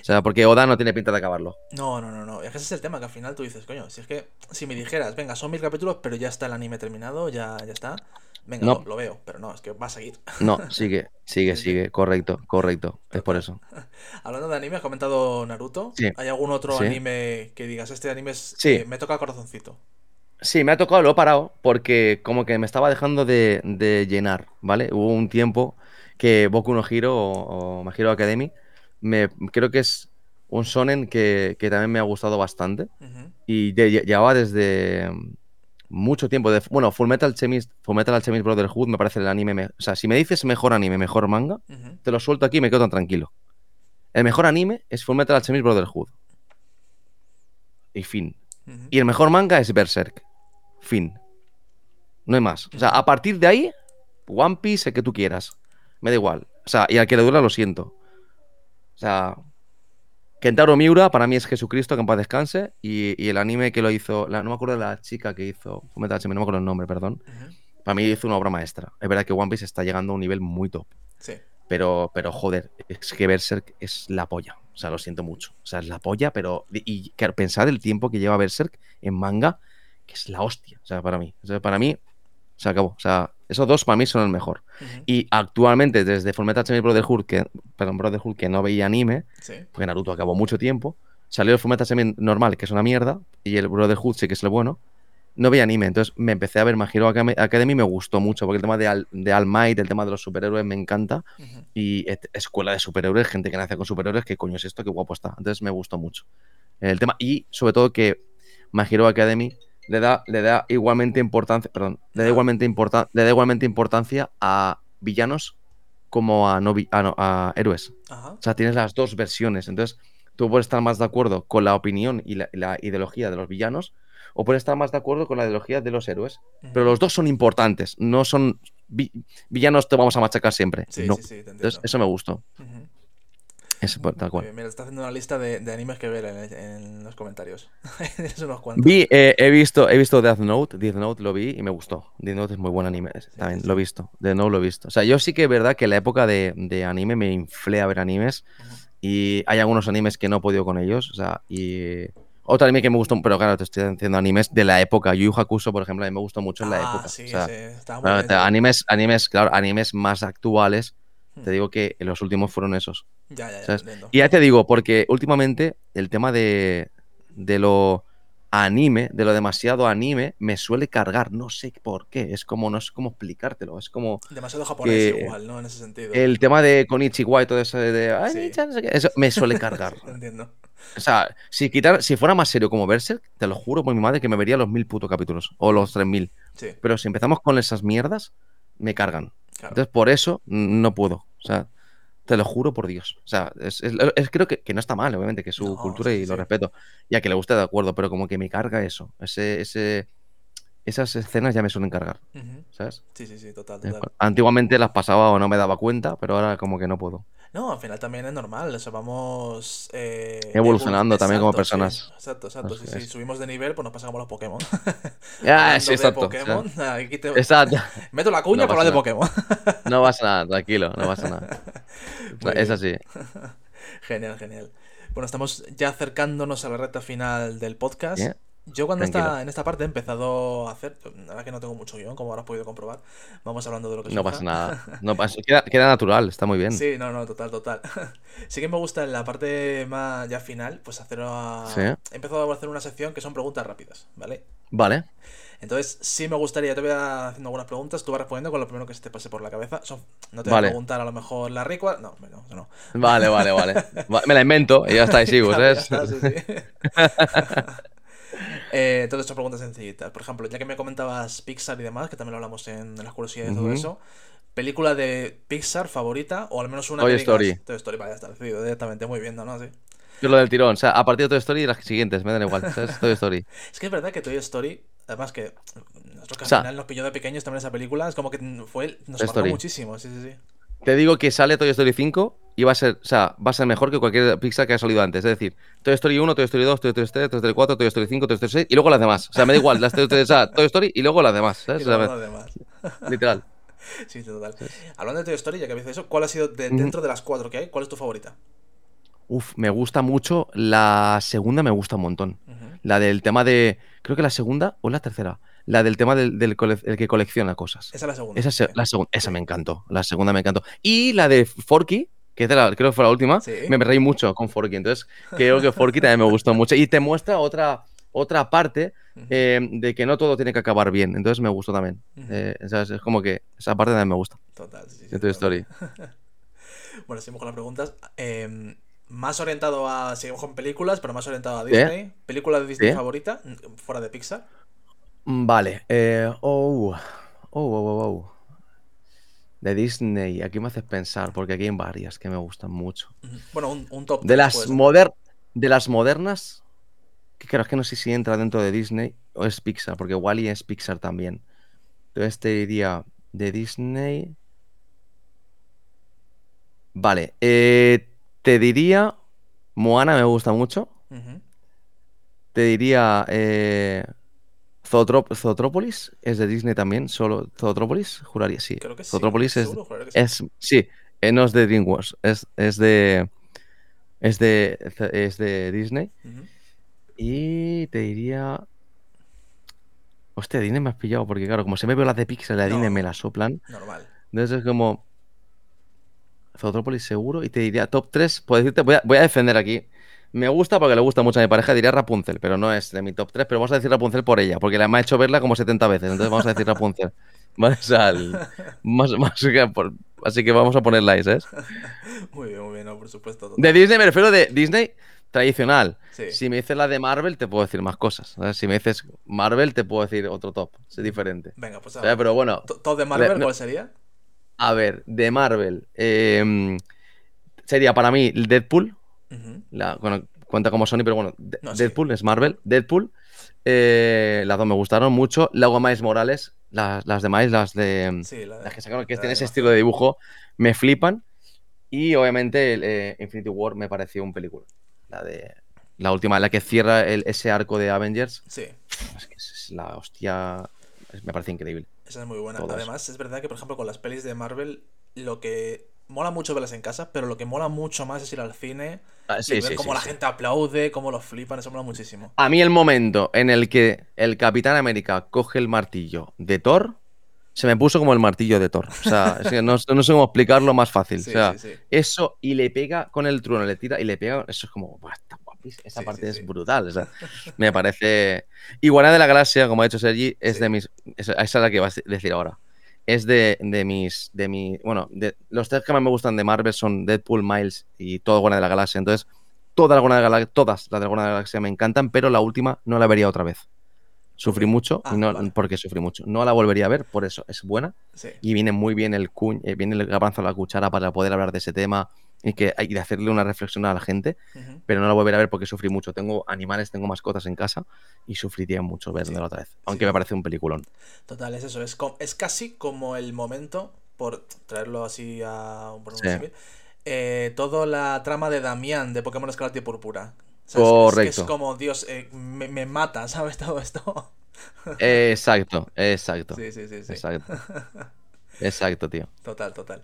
Speaker 2: O sea, porque Oda no tiene pinta de acabarlo.
Speaker 1: No, no, no, no. Es que ese es el tema, que al final tú dices, coño, si es que si me dijeras, venga, son mil capítulos, pero ya está el anime terminado, ya, ya está. Venga,
Speaker 2: No.
Speaker 1: lo, veo, pero no, es que va a seguir.
Speaker 2: No, [LAUGHS] sigue, sigue, sigue. Correcto, correcto. Es por eso. [LAUGHS]
Speaker 1: Hablando de anime, has comentado Naruto.
Speaker 2: Sí.
Speaker 1: ¿Hay algún otro
Speaker 2: Sí.
Speaker 1: anime que digas, este anime es,
Speaker 2: Sí.
Speaker 1: eh, me toca el corazoncito?
Speaker 2: Sí, me ha tocado, lo he parado porque como que me estaba dejando de, de llenar, ¿vale? Hubo un tiempo que Boku no Hero o, o Academy me, creo que es un shonen que, que también me ha gustado bastante
Speaker 1: Ujú.
Speaker 2: y de- lle- llevaba desde mucho tiempo. De, bueno, Full Metal Alchemist, Full Metal Alchemist Brotherhood me parece el anime... me- o sea, si me dices mejor anime, mejor manga, te lo suelto aquí y me quedo tan tranquilo. El mejor anime es Full Metal Alchemist Brotherhood. Y fin. Y el mejor manga es Berserk. Fin. No hay más. O sea, a partir de ahí, One Piece, el que tú quieras. Me da igual. O sea, y al que le dura lo siento. O sea, Kentaro Miura para mí es Jesucristo, que en paz descanse. Y, y el anime que lo hizo, la- no me acuerdo de la chica que hizo, no me acuerdo el nombre, perdón. Para mí hizo una obra maestra. Es verdad que One Piece está llegando a un nivel muy top.
Speaker 1: Sí.
Speaker 2: Pero, pero joder, es que Berserk es la polla. O sea, lo siento mucho. O sea, es la polla, pero. Y claro, pensar el tiempo que lleva Berserk en manga, que es la hostia. O sea, para mí. O sea, para mí, se acabó. O sea, esos dos para mí son el mejor.
Speaker 1: Ujú.
Speaker 2: Y actualmente, desde Fullmetal Alchemist Brotherhood, que, perdón, Brotherhood, que no veía anime,
Speaker 1: Sí.
Speaker 2: porque Naruto acabó mucho tiempo, salió el Fullmetal Alchemist normal, que es una mierda, y el Brotherhood sí que es el bueno. No veía anime, entonces me empecé a ver My Hero Academy y me gustó mucho, porque el tema de All, de All Might, el tema de los superhéroes me encanta.
Speaker 1: Ujú.
Speaker 2: Y et- escuela de superhéroes, gente que nace con superhéroes, ¿qué coño es esto? Qué guapo está. Entonces me gustó mucho el tema. Y sobre todo que My Hero Academy le da, le da igualmente importancia, perdón, le da igualmente, importa- le da igualmente importancia a villanos como a, no, a, no- a héroes.
Speaker 1: Ajá.
Speaker 2: O sea, tienes las dos versiones. Entonces, tú puedes estar más de acuerdo con la opinión y la, ideología de los villanos, o puedes estar más de acuerdo con la ideología de los héroes. Pero los dos son importantes, no son vi- villanos te vamos a machacar siempre.
Speaker 1: Sí,
Speaker 2: no.
Speaker 1: sí, sí.
Speaker 2: Entonces, eso me gustó. Eso, pues, tal cual.
Speaker 1: bien, Mira, está haciendo una lista de, de animes que ver en, en los comentarios. [LAUGHS] es unos cuantos.
Speaker 2: Vi, eh, he visto, he visto Death Note, Death Note lo vi y me gustó. Death Note es muy buen anime, también
Speaker 1: sí,
Speaker 2: lo he
Speaker 1: sí.
Speaker 2: visto. Death Note lo he visto. O sea, yo sí que es verdad que la época de, de anime me inflé a ver animes
Speaker 1: Ujú.
Speaker 2: y hay algunos animes que no he podido con ellos. O sea, y otro anime que me gustó, pero claro, te estoy diciendo animes de la época. Yu Yu Hakusho, por ejemplo, a mí me gustó mucho en la
Speaker 1: Ah,
Speaker 2: época.
Speaker 1: sí,
Speaker 2: o sea,
Speaker 1: sí, estaba muy
Speaker 2: claro,
Speaker 1: bien, sí.
Speaker 2: animes, animes, claro, animes más actuales. Te digo que los últimos fueron esos.
Speaker 1: Ya, ya, ya.
Speaker 2: Y ya te digo, porque últimamente el tema de, de lo anime, de lo demasiado anime, me suele cargar. No sé por qué. Es como, no sé cómo explicártelo. Es como
Speaker 1: Demasiado japonés igual, ¿no? En ese sentido.
Speaker 2: el tema de Konichiwa y todo eso de. "Ay,
Speaker 1: Sí.
Speaker 2: Nichan", no sé qué, Eso me suele [LAUGHS] cargar.
Speaker 1: Sí, entiendo.
Speaker 2: o sea, si, quitar, si fuera más serio como Berserk, te lo juro por mi madre que me vería los mil putos capítulos. O los tres mil.
Speaker 1: Sí,
Speaker 2: Pero si empezamos con esas mierdas, me cargan.
Speaker 1: Claro.
Speaker 2: Entonces, por eso no puedo. O sea, te lo juro por Dios. O sea, es, es- es- creo que, que no está mal, obviamente, que es su
Speaker 1: No,
Speaker 2: cultura
Speaker 1: sí,
Speaker 2: y
Speaker 1: sí,
Speaker 2: lo respeto. Y a que le guste, de acuerdo, pero como que me carga eso. Ese, ese, esas escenas ya me suelen cargar,
Speaker 1: Ujú.
Speaker 2: ¿sabes?
Speaker 1: Sí, sí, sí, total, total.
Speaker 2: Antiguamente las pasaba o no me daba cuenta, pero ahora como que no puedo.
Speaker 1: No, al final también es normal, o sea, vamos... eh,
Speaker 2: Evolucionando
Speaker 1: evolu-
Speaker 2: también como
Speaker 1: Exacto, sí,
Speaker 2: personas.
Speaker 1: Exacto, exacto. Sí, si
Speaker 2: es.
Speaker 1: subimos de nivel, pues nos pasamos los Pokémon. [LAUGHS] [LAUGHS]
Speaker 2: Ah, sí, exacto.
Speaker 1: Pokémon, [LAUGHS] aquí te-
Speaker 2: Exacto.
Speaker 1: meto la cuña
Speaker 2: No
Speaker 1: para hablar de
Speaker 2: pasa
Speaker 1: Pokémon.
Speaker 2: No pasa nada, tranquilo, no pasa nada.
Speaker 1: Muy
Speaker 2: es
Speaker 1: bien.
Speaker 2: así.
Speaker 1: Genial, genial. Bueno, estamos ya acercándonos a la recta final del podcast.
Speaker 2: Bien.
Speaker 1: Yo cuando está en esta parte he empezado a hacer, verdad que no tengo mucho guion, como habrás podido comprobar. Vamos hablando de lo que
Speaker 2: No pasa nada. [LAUGHS] No pasa, queda, queda natural, está muy bien.
Speaker 1: Sí, no, no, total, total. [LAUGHS] Sí que me gusta en la parte más ya final, pues hacer a...
Speaker 2: Sí.
Speaker 1: He empezado a hacer una sección que son preguntas rápidas, ¿vale?
Speaker 2: Vale.
Speaker 1: Entonces, sí me gustaría, te voy a haciendo algunas preguntas, tú vas respondiendo con lo primero que se te pase por la cabeza. Son- no te voy a preguntar a lo mejor la ricua, no, no, no.
Speaker 2: Vale, vale, vale. Va- Me la invento y ya está, y [LAUGHS] sigo,
Speaker 1: Claro, ya
Speaker 2: ¿sabes?
Speaker 1: está, sí, sí. [LAUGHS] Eh, entonces son preguntas sencillitas. Por ejemplo, ya que me comentabas Pixar y demás, que también lo hablamos en, en las curiosidades y todo eso. ¿Película de Pixar favorita? O al menos una
Speaker 2: Toy
Speaker 1: que digas-
Speaker 2: Story.
Speaker 1: Toy Story, vale, ya está decidido directamente, muy bien, ¿no?
Speaker 2: Yo lo del tirón, o sea, a partir de Toy Story y las siguientes, me dan igual, ¿sabes? Toy Story. [LAUGHS]
Speaker 1: Es que es verdad que Toy Story, además que nosotros que
Speaker 2: O sea-
Speaker 1: final nos pilló de pequeños también esa película, es como que fue, nos marcó muchísimo, sí, sí, sí.
Speaker 2: te digo que sale Toy Story 5 y va a ser, o sea, va a ser mejor que cualquier Pixar que haya salido antes. Es decir, Toy Story 1, Toy Story 2, Toy Story 3, Toy Story 4, Toy Story 5, Toy Story 6 y luego las demás. O sea, me da igual, las Toy Story, o sea, Toy Story y luego las demás. ¿sabes?
Speaker 1: Y luego lo demás. [LAUGHS]
Speaker 2: literal.
Speaker 1: Sí, sí, total. Hablando de Toy Story, ya que habéis eso, ¿cuál ha sido de- dentro de las cuatro que hay? ¿Cuál es tu favorita?
Speaker 2: Uf, me gusta mucho. La segunda me gusta un montón. La del tema de. Creo que la segunda o la tercera. La del tema del, del cole- el que colecciona cosas.
Speaker 1: Esa es la segunda.
Speaker 2: Esa, se- la segunda, esa me encantó. La segunda me encantó. Y la de Forky, que la- creo que fue la última,
Speaker 1: Sí.
Speaker 2: me reí mucho con Forky. Entonces, creo que Forky también me gustó mucho. Y te muestra otra, otra parte eh, de que no todo tiene que acabar bien. Entonces me gustó también. Eh, ¿sabes? Es como que esa parte también me gusta
Speaker 1: Total, sí, sí,
Speaker 2: de Toy. Story. [LAUGHS]
Speaker 1: Bueno, seguimos con las preguntas. Eh, más orientado a. Seguimos con películas, pero más orientado a. Disney. ¿Película de Disney favorita? Fuera de Pixar.
Speaker 2: Mm, Vale. eh, oh, oh, oh, oh, oh. De Disney, aquí me haces pensar, porque aquí hay varias que me gustan mucho.
Speaker 1: Bueno, un, un top.
Speaker 2: De las,
Speaker 1: puede ser.
Speaker 2: moder de las modernas, que creo que no sé si entra dentro de Disney o es Pixar, porque Wally es Pixar también. Entonces te diría de Disney. Vale, eh, te diría Moana me gusta mucho. Te diría eh, Zootrop- Zootrópolis, es de Disney también, solo Zootrópolis, juraría, sí.
Speaker 1: Creo que sí.
Speaker 2: Zootrópolis es,
Speaker 1: que sí.
Speaker 2: es, sí, eh, no es de DreamWorks, es, es de, es de, es de Disney. Y te diría. Hostia, Disney me has pillado, porque claro, como se me veo las de Pixar y las de
Speaker 1: No.
Speaker 2: Disney me las soplan.
Speaker 1: Normal.
Speaker 2: Entonces es como. Zootrópolis seguro. Y te diría top 3. Puedo decirte, voy a, voy a defender aquí. Me gusta porque le gusta mucho a mi pareja, diría Rapunzel, pero no es de mi top 3. Pero vamos a decir Rapunzel por ella, porque la me ha hecho verla como 70 veces. Entonces vamos a decir Rapunzel. [LAUGHS] Más, más que por- así que vamos a ponerla ¿sabes?
Speaker 1: Muy bien, muy bien, no, por supuesto. total.
Speaker 2: De Disney me refiero de Disney tradicional.
Speaker 1: Sí.
Speaker 2: Si me dices la de Marvel, te puedo decir más cosas. ¿sabes? Si me dices Marvel, te puedo decir otro top. Es diferente.
Speaker 1: Venga, pues.
Speaker 2: ¿sabes? Pero bueno,
Speaker 1: to- ¿Top de Marvel cuál sería?
Speaker 2: a ver, de Marvel. eh, sería para mí Deadpool. La, bueno, cuenta como Sony, pero bueno, De-
Speaker 1: No, sí.
Speaker 2: Deadpool es Marvel. Deadpool. eh, las dos me gustaron mucho. Luego Miles Morales. Las, las de Miles, las de.
Speaker 1: Sí, la de-
Speaker 2: Las que sacaron que tienen ese estilo de dibujo, me flipan. Y obviamente eh, Infinity War me pareció un película. La de. La última, la que cierra el- ese arco de Avengers.
Speaker 1: Sí,
Speaker 2: Es que es la hostia. Me parece increíble.
Speaker 1: esa es muy buena. Además, es verdad que, por ejemplo, con las pelis de Marvel, lo que mola mucho verlas en casa, pero lo que mola mucho más es ir al cine
Speaker 2: Ah,
Speaker 1: y ver
Speaker 2: sí,
Speaker 1: cómo
Speaker 2: sí,
Speaker 1: la gente aplaude, cómo lo flipan, eso mola muchísimo.
Speaker 2: A mí el momento en el que el Capitán América coge el martillo de Thor, se me puso como el martillo de Thor. O sea, [LAUGHS] es que no, no sé cómo explicarlo más fácil. O sea, eso y le pega con el trueno, le tira y le pega. Eso es como, "Buah, está guapísimo". Esa parte es brutal. o sea, [LAUGHS] me parece. Y Guardia de la Galaxia, como ha dicho Sergi, es de mis. Esa esa es la que vas a decir ahora. Es de, de mis. De mi, bueno, de, los tres que más me gustan de Marvel son Deadpool, Miles y todo Guardia de la Galaxia. Entonces, de la Galaxia, todas las de Guardia de la Galaxia me encantan, pero la última no la vería otra vez. Sufrí mucho
Speaker 1: Ah,
Speaker 2: y no,
Speaker 1: vale.
Speaker 2: porque sufrí mucho. No la volvería a ver, por eso es buena
Speaker 1: Sí.
Speaker 2: y viene muy bien el cuñ, eh, viene el garbanzo a la cuchara para poder hablar de ese tema y que y de hacerle una reflexión a la gente, pero no la volveré a ver porque sufrí mucho. Tengo animales, tengo mascotas en casa y sufriría mucho verla otra vez, aunque
Speaker 1: sí.
Speaker 2: me parece un peliculón.
Speaker 1: Total, es eso. Es, es casi como el momento, por traerlo así a un, por un
Speaker 2: Sí.
Speaker 1: símil, eh, toda la trama de Damián de Pokémon Escarlata y Púrpura. ¿Sabes? Es que Es,
Speaker 2: Correcto.
Speaker 1: como, Dios, eh, me, me mata, [LAUGHS] ¿sabes? Todo esto.
Speaker 2: Exacto, exacto,
Speaker 1: Sí, sí, sí, sí.
Speaker 2: exacto. [LAUGHS] Exacto, tío.
Speaker 1: Total, total.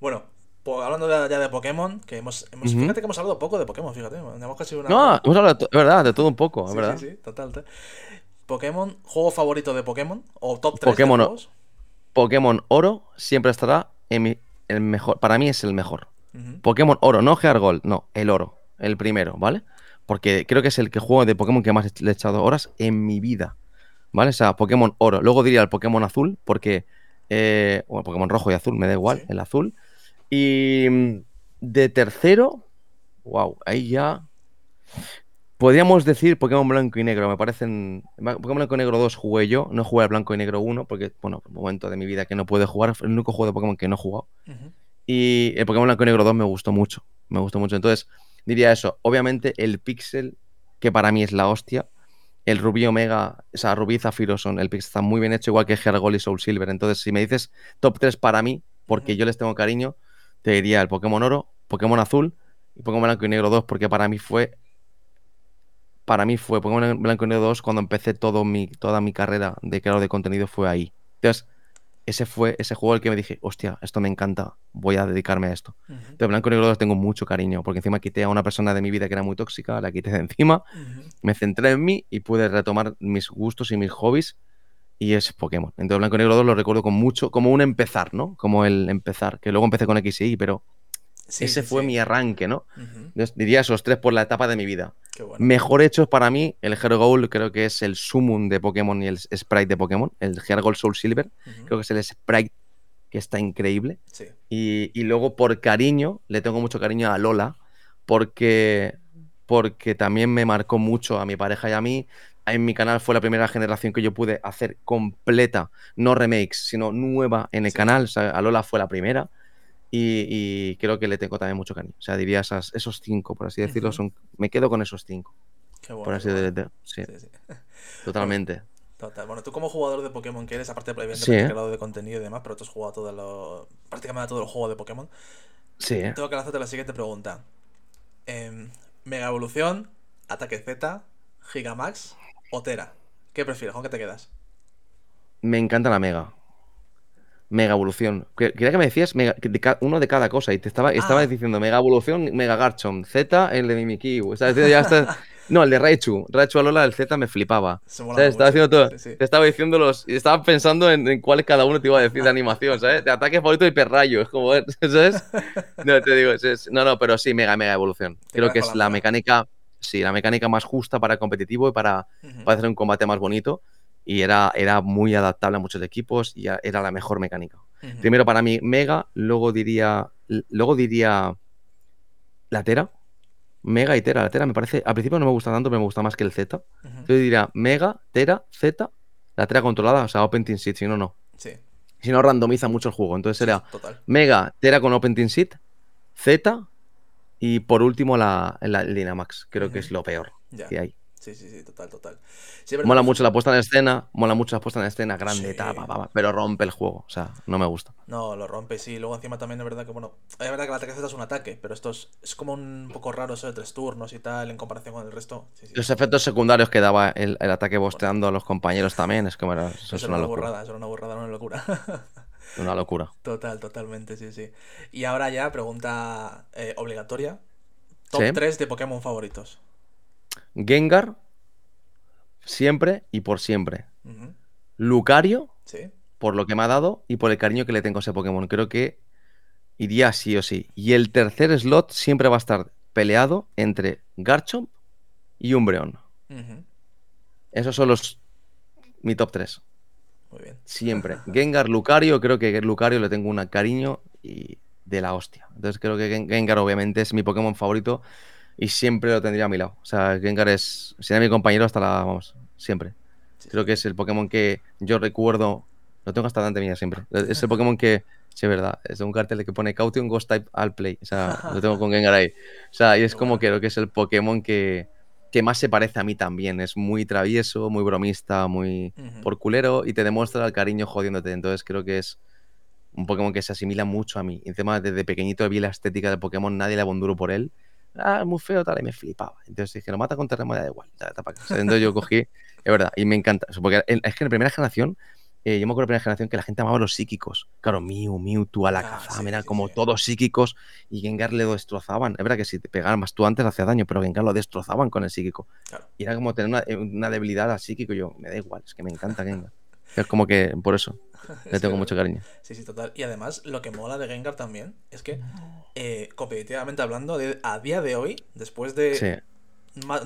Speaker 1: Bueno, hablando ya de Pokémon, que hemos, fíjate que hemos hablado poco de Pokémon, fíjate. Hemos casi una.
Speaker 2: No, hemos hablado, de verdad, de todo un poco, es
Speaker 1: sí,
Speaker 2: verdad.
Speaker 1: sí, sí, total. Pokémon, juego favorito de Pokémon o top 3
Speaker 2: Pokémon,
Speaker 1: de juegos.
Speaker 2: Pokémon Oro siempre estará en mi, el mejor, para mí es el mejor. Pokémon Oro, no Gear Gold, no, el Oro, el primero, ¿vale? Porque creo que es el que juego de Pokémon que más le he echado horas en mi vida, ¿vale? O sea, Pokémon Oro. Luego diría el Pokémon Azul, porque. Eh, bueno, Pokémon Rojo y Azul, me da igual,
Speaker 1: Sí.
Speaker 2: el azul. Y mm, de tercero, wow, ahí ya. Podríamos decir Pokémon Blanco y Negro, me parecen. Pokémon Blanco y Negro 2 jugué yo, no jugué al Blanco y Negro 1, porque, bueno, un momento de mi vida que no pude jugar, el único juego de Pokémon que no he jugado.
Speaker 1: Ujú.
Speaker 2: Y el Pokémon Blanco y Negro 2 me gustó mucho. Me gustó mucho. Entonces, diría eso. Obviamente, el Pixel, que para mí es la hostia. El Rubí Omega, o sea, Rubí Zafiro son. El Pixel está muy bien hecho, igual que Heart Gold y Soul Silver. Entonces, si me dices top 3 para mí, porque yo les tengo cariño, te diría el Pokémon Oro, Pokémon Azul y Pokémon Blanco y Negro 2, porque para mí fue. Para mí fue Pokémon Blanco y Negro 2 cuando empecé todo mi, toda mi carrera de creador de contenido fue ahí. Entonces, ese fue ese juego el que me dije, hostia, esto me encanta, voy a dedicarme a esto. De Blanco y Negro 2 tengo mucho cariño, porque encima quité a una persona de mi vida que era muy tóxica, la quité de encima, me centré en mí y pude retomar mis gustos y mis hobbies y es Pokémon. Entonces Blanco y Negro 2 lo recuerdo con mucho, como un empezar, ¿no? Como el empezar, que luego empecé con X y Y, pero ese fue mi arranque, ¿no? diría esos tres por la etapa de mi vida. Mejor hecho para mí, el Hero Gold creo que es el Summon de Pokémon y el Sprite de Pokémon. El Hero Gold Soul Silver, creo que es el Sprite que está increíble. Y, y, luego por cariño, le tengo mucho cariño a Lola, porque, porque también me marcó mucho a mi pareja y a mí. En mi canal fue la primera generación que yo pude hacer completa, no remakes, sino nueva en el canal. O sea, a Lola fue la primera. Y, creo que le tengo también mucho cariño. O sea, diría esos cinco, por así decirlo, son, me quedo con esos cinco. Qué [LAUGHS] bueno, por así decirlo. Sí. Totalmente.
Speaker 1: Total. Bueno, tú como jugador de Pokémon que eres, aparte de sí. de contenido y demás, pero tú has jugado todo lo, prácticamente todo el juego de Pokémon.
Speaker 2: Sí.
Speaker 1: Tengo que hacerte la siguiente pregunta. Em, Mega Evolución, Ataque Z, Gigamax o Tera. ¿Qué prefieres? ¿Con qué te quedas?
Speaker 2: Me encanta la Mega. Mega evolución. Quería que me decías uno de cada cosa y te estaba, estaba ah. diciendo Mega evolución, Mega Garchomp, Z, el de Mimikyu. [LAUGHS] no, el de Raichu. Raichu Alola, el Z me flipaba. Estaba, todo, Te estaba diciendo los. Estaba pensando en, cuál cada uno te iba a decir de animación, ¿sabes? De ataque favorito y perrayo. Es como, [LAUGHS] ¿sabes? No, te digo, no, no, pero sí, Mega, Mega evolución. Creo que es la mecánica. Sí, la mecánica más justa para competitivo y para, para hacer un combate más bonito y era, era muy adaptable a muchos equipos y era la mejor mecánica. Primero para mí Mega, luego diría, luego diría la Tera. Mega y Tera. La Tera me parece, al principio no me gusta tanto, pero me gusta más que el Z. Yo diría Mega, Tera, Z, la Tera controlada, o sea, Open Team Seed, si no, no.
Speaker 1: Sí.
Speaker 2: Si no, randomiza mucho el juego. Entonces sería Mega, Tera con Open Team Seed, Z y por último la, la Dynamax. Creo que es lo peor que hay.
Speaker 1: Sí, sí, sí, total, total.
Speaker 2: mola mucho la puesta en escena, mola mucho la puesta en escena, grande, tapa, pero rompe el juego, o sea, no me gusta.
Speaker 1: No, lo rompe, sí. Luego encima también es verdad que, bueno, es verdad que el ataque Z es un ataque, pero esto es, como un poco raro eso de tres turnos y tal, en comparación con el resto.
Speaker 2: Los efectos secundarios que daba el, ataque bosteando a los compañeros también, es como era,
Speaker 1: eso es una, locura. Burrada, es una burrada, una locura. [LAUGHS]
Speaker 2: una locura.
Speaker 1: Total, totalmente, sí, sí. Y ahora ya, pregunta eh, obligatoria. Top 3 de Pokémon favoritos.
Speaker 2: Gengar, siempre y por siempre. Lucario, por lo que me ha dado y por el cariño que le tengo a ese Pokémon. Creo que iría sí o sí. Y el tercer slot siempre va a estar peleado entre Garchomp y Umbreon. Esos son los mi top 3.
Speaker 1: Muy bien.
Speaker 2: Siempre. Gengar, Lucario, creo que Lucario le tengo un cariño y de la hostia. Entonces creo que Gengar obviamente es mi Pokémon favorito y siempre lo tendría a mi lado. O sea, Gengar es, será mi compañero hasta la, vamos, siempre. Creo que es el Pokémon que yo recuerdo, lo tengo hasta delante mía siempre. Es el Pokémon que, sí, es verdad, es de un cartel que pone Caution Ghost Type al play. O sea, lo tengo con Gengar ahí. O sea, y es como que creo que es el Pokémon que, que más se parece a mí también. Es muy travieso, muy bromista, muy por culero y te demuestra el cariño jodiéndote. Entonces creo que es un Pokémon que se asimila mucho a mí. Encima, desde pequeñito vi la estética del Pokémon, nadie le abonduro por él ah, muy feo, tal, y me flipaba. Entonces dije, lo mata con terremoto, da igual, Entonces yo cogí, es verdad, y me encanta. Porque es que en la primera generación, eh, yo me acuerdo de la primera generación que la gente amaba los psíquicos. Claro, Mew, Mewtwo, Alakazam, ah, era como todos psíquicos y Gengar le destrozaban. Es verdad que si te pegaban más tú antes hacía daño, pero Gengar lo destrozaban con el psíquico. Y era como tener una, una, debilidad al psíquico. Yo, me da igual, es que me encanta Gengar. Es como que por eso. [LAUGHS] Le tengo mucho cariño.
Speaker 1: Sí, sí, total. Y además, lo que mola de Gengar también es que, eh, competitivamente hablando, a día de hoy, después de,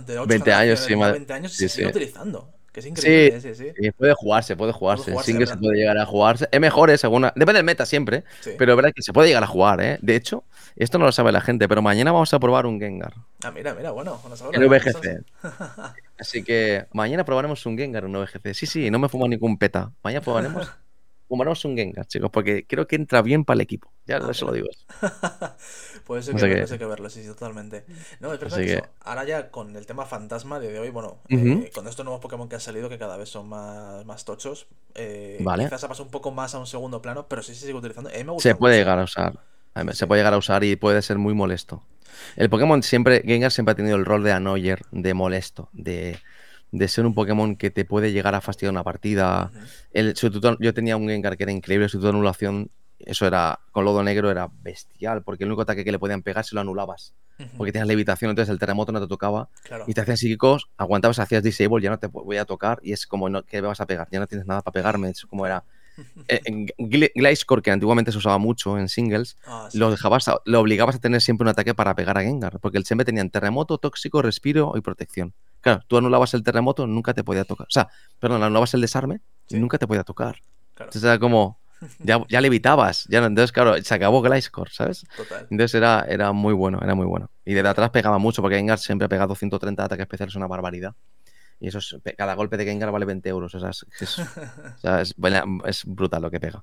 Speaker 2: de 20 años, sí,
Speaker 1: 20 años, se sigue utilizando. Que es increíble, sí, sí, sí.
Speaker 2: Puede jugarse, puede jugarse. Puede que se puede llegar a jugarse. Es mejor, ¿eh? Según... Depende del meta siempre, pero es verdad que se puede llegar a jugar, ¿eh? De hecho, esto no lo sabe la gente, pero mañana vamos a probar un Gengar.
Speaker 1: Ah, mira, mira, bueno.
Speaker 2: En VGC. Así que mañana probaremos un Gengar en VGC. Sí, sí, no me fumo ningún peta. Mañana probaremos [LAUGHS] Fumaremos un Gengar, chicos, porque creo que entra bien para el equipo. Ya ah, eso lo digo. [LAUGHS]
Speaker 1: Puede ser que, verlo, que verlo, sí, sí, totalmente. No, es verdad que... ahora ya con el tema fantasma de hoy, bueno, eh, con estos nuevos Pokémon que han salido, que cada vez son más, más tochos, eh, quizás ha pasado un poco más a un segundo plano, pero sí se sigue utilizando.
Speaker 2: se puede llegar a usar. Se puede llegar a usar y puede ser muy molesto. El Pokémon siempre, Gengar siempre ha tenido el rol de annoyer, de molesto, de, ser un Pokémon que te puede llegar a fastidiar una partida. el, yo tenía un Gengar que era increíble, su anulación, eso era, con lodo negro era bestial, porque el único ataque que le podían pegar se lo anulabas. Porque tenías levitación, entonces el terremoto no te tocaba. Y te hacían psíquicos, aguantabas, hacías disable, ya no te voy a tocar, y es como, no, ¿qué me vas a pegar? Ya no tienes nada para pegarme, es como era eh, que antiguamente se usaba mucho en singles, ah, lo, dejabas lo obligabas a tener siempre un ataque para pegar a Gengar, porque el siempre tenía terremoto, tóxico, respiro y protección. Claro, tú anulabas el terremoto, nunca te podía tocar. O sea, perdón, anulabas el desarme y nunca te podía tocar. Entonces era como, ya, ya le evitabas. Ya, entonces, claro, se acabó Gliscor, ¿sabes? Entonces era, era muy bueno, era muy bueno. Y de atrás pegaba mucho, porque Gengar siempre ha pegado 130 ataques especiales, es una barbaridad. Y eso es, cada golpe de Gengar vale 20 euros. O sea, es, [LAUGHS] es, brutal lo que pega.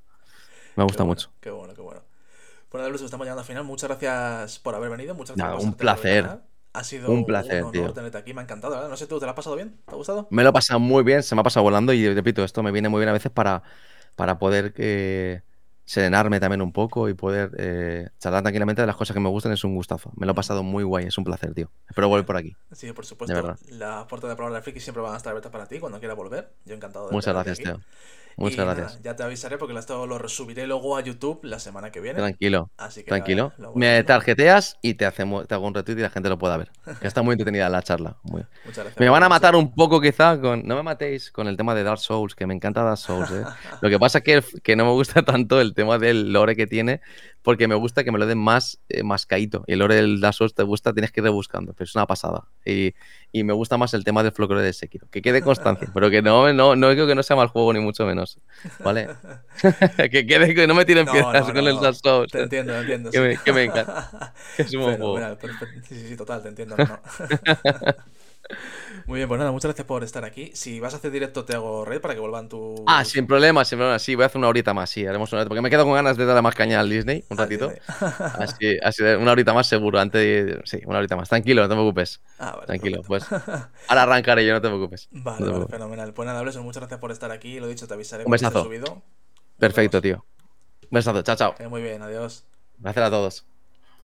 Speaker 2: Me gusta mucho.
Speaker 1: Qué bueno, qué bueno. Bueno, Luz, estamos llegando al final. Muchas gracias por haber venido. Muchas gracias
Speaker 2: por Un placer.
Speaker 1: Ha sido un placer, un honor tenerte aquí. Me ha encantado, ¿verdad? No sé, ¿tú te lo has pasado bien? ¿Te ha gustado?
Speaker 2: Me lo he pasado muy bien. Se me ha pasado volando y repito, esto me viene muy bien a veces para, para poder que serenarme también un poco y poder eh, charlar tranquilamente de las cosas que me gustan es un gustazo. Me lo he pasado muy guay, es un placer, tío. Espero volver por aquí.
Speaker 1: Sí, por supuesto. Las puertas de Probable Friki siempre van a estar abiertas para ti cuando quieras volver. Yo encantado de
Speaker 2: Muchas gracias, tío. Muchas gracias.
Speaker 1: ya te avisaré porque esto lo resubiré luego a YouTube la semana que viene.
Speaker 2: Tranquilo. Así que tranquilo. me tarjeteas y te, hacemos, te hago un retweet y la gente lo pueda ver. Está muy entretenida la charla. [LAUGHS] Muchas gracias. Me van a matar un poco quizá con... No me matéis con el tema de Dark Souls, que me encanta Dark Souls. ¿eh? [LAUGHS] lo que pasa es que, que no me gusta tanto el tema del lore que tiene porque me gusta que me lo den más, eh, más caído. Y el lore del Dark Souls te gusta, tienes que ir rebuscando, pero es una pasada. Y, y me gusta más el tema del folclore de Sekiro. Que quede constancia, [LAUGHS] pero que no, no, no digo que no sea mal juego ni mucho menos. ¿Vale? [LAUGHS] que quede que no me tiren [LAUGHS] piedras con el Dark Souls.
Speaker 1: Te entiendo, te entiendo.
Speaker 2: Que, me, que me encanta. Que es [LAUGHS] un buen juego.
Speaker 1: sí, sí, sí, total, te entiendo. Muy bien, pues nada, muchas gracias por estar aquí. Si vas a hacer directo, te hago red para que vuelvan tu.
Speaker 2: Ah, sin problema, sin problema. Sí, voy a hacer una horita más, sí, haremos una horita. Porque me quedo con ganas de darle más caña al Disney un ratito. así, así, una horita más seguro. Antes de... Sí, una horita más. Tranquilo, no te preocupes. Ah, vale, Tranquilo, pues. [LAUGHS] Ahora arrancaré yo, no te preocupes.
Speaker 1: Vale, fenomenal. Pues nada, Bleson, muchas gracias por estar aquí. Lo dicho, te avisaré
Speaker 2: un besazo. Subido. Perfecto, tío. Un besazo, chao, chao.
Speaker 1: muy bien, adiós.
Speaker 2: Gracias a todos.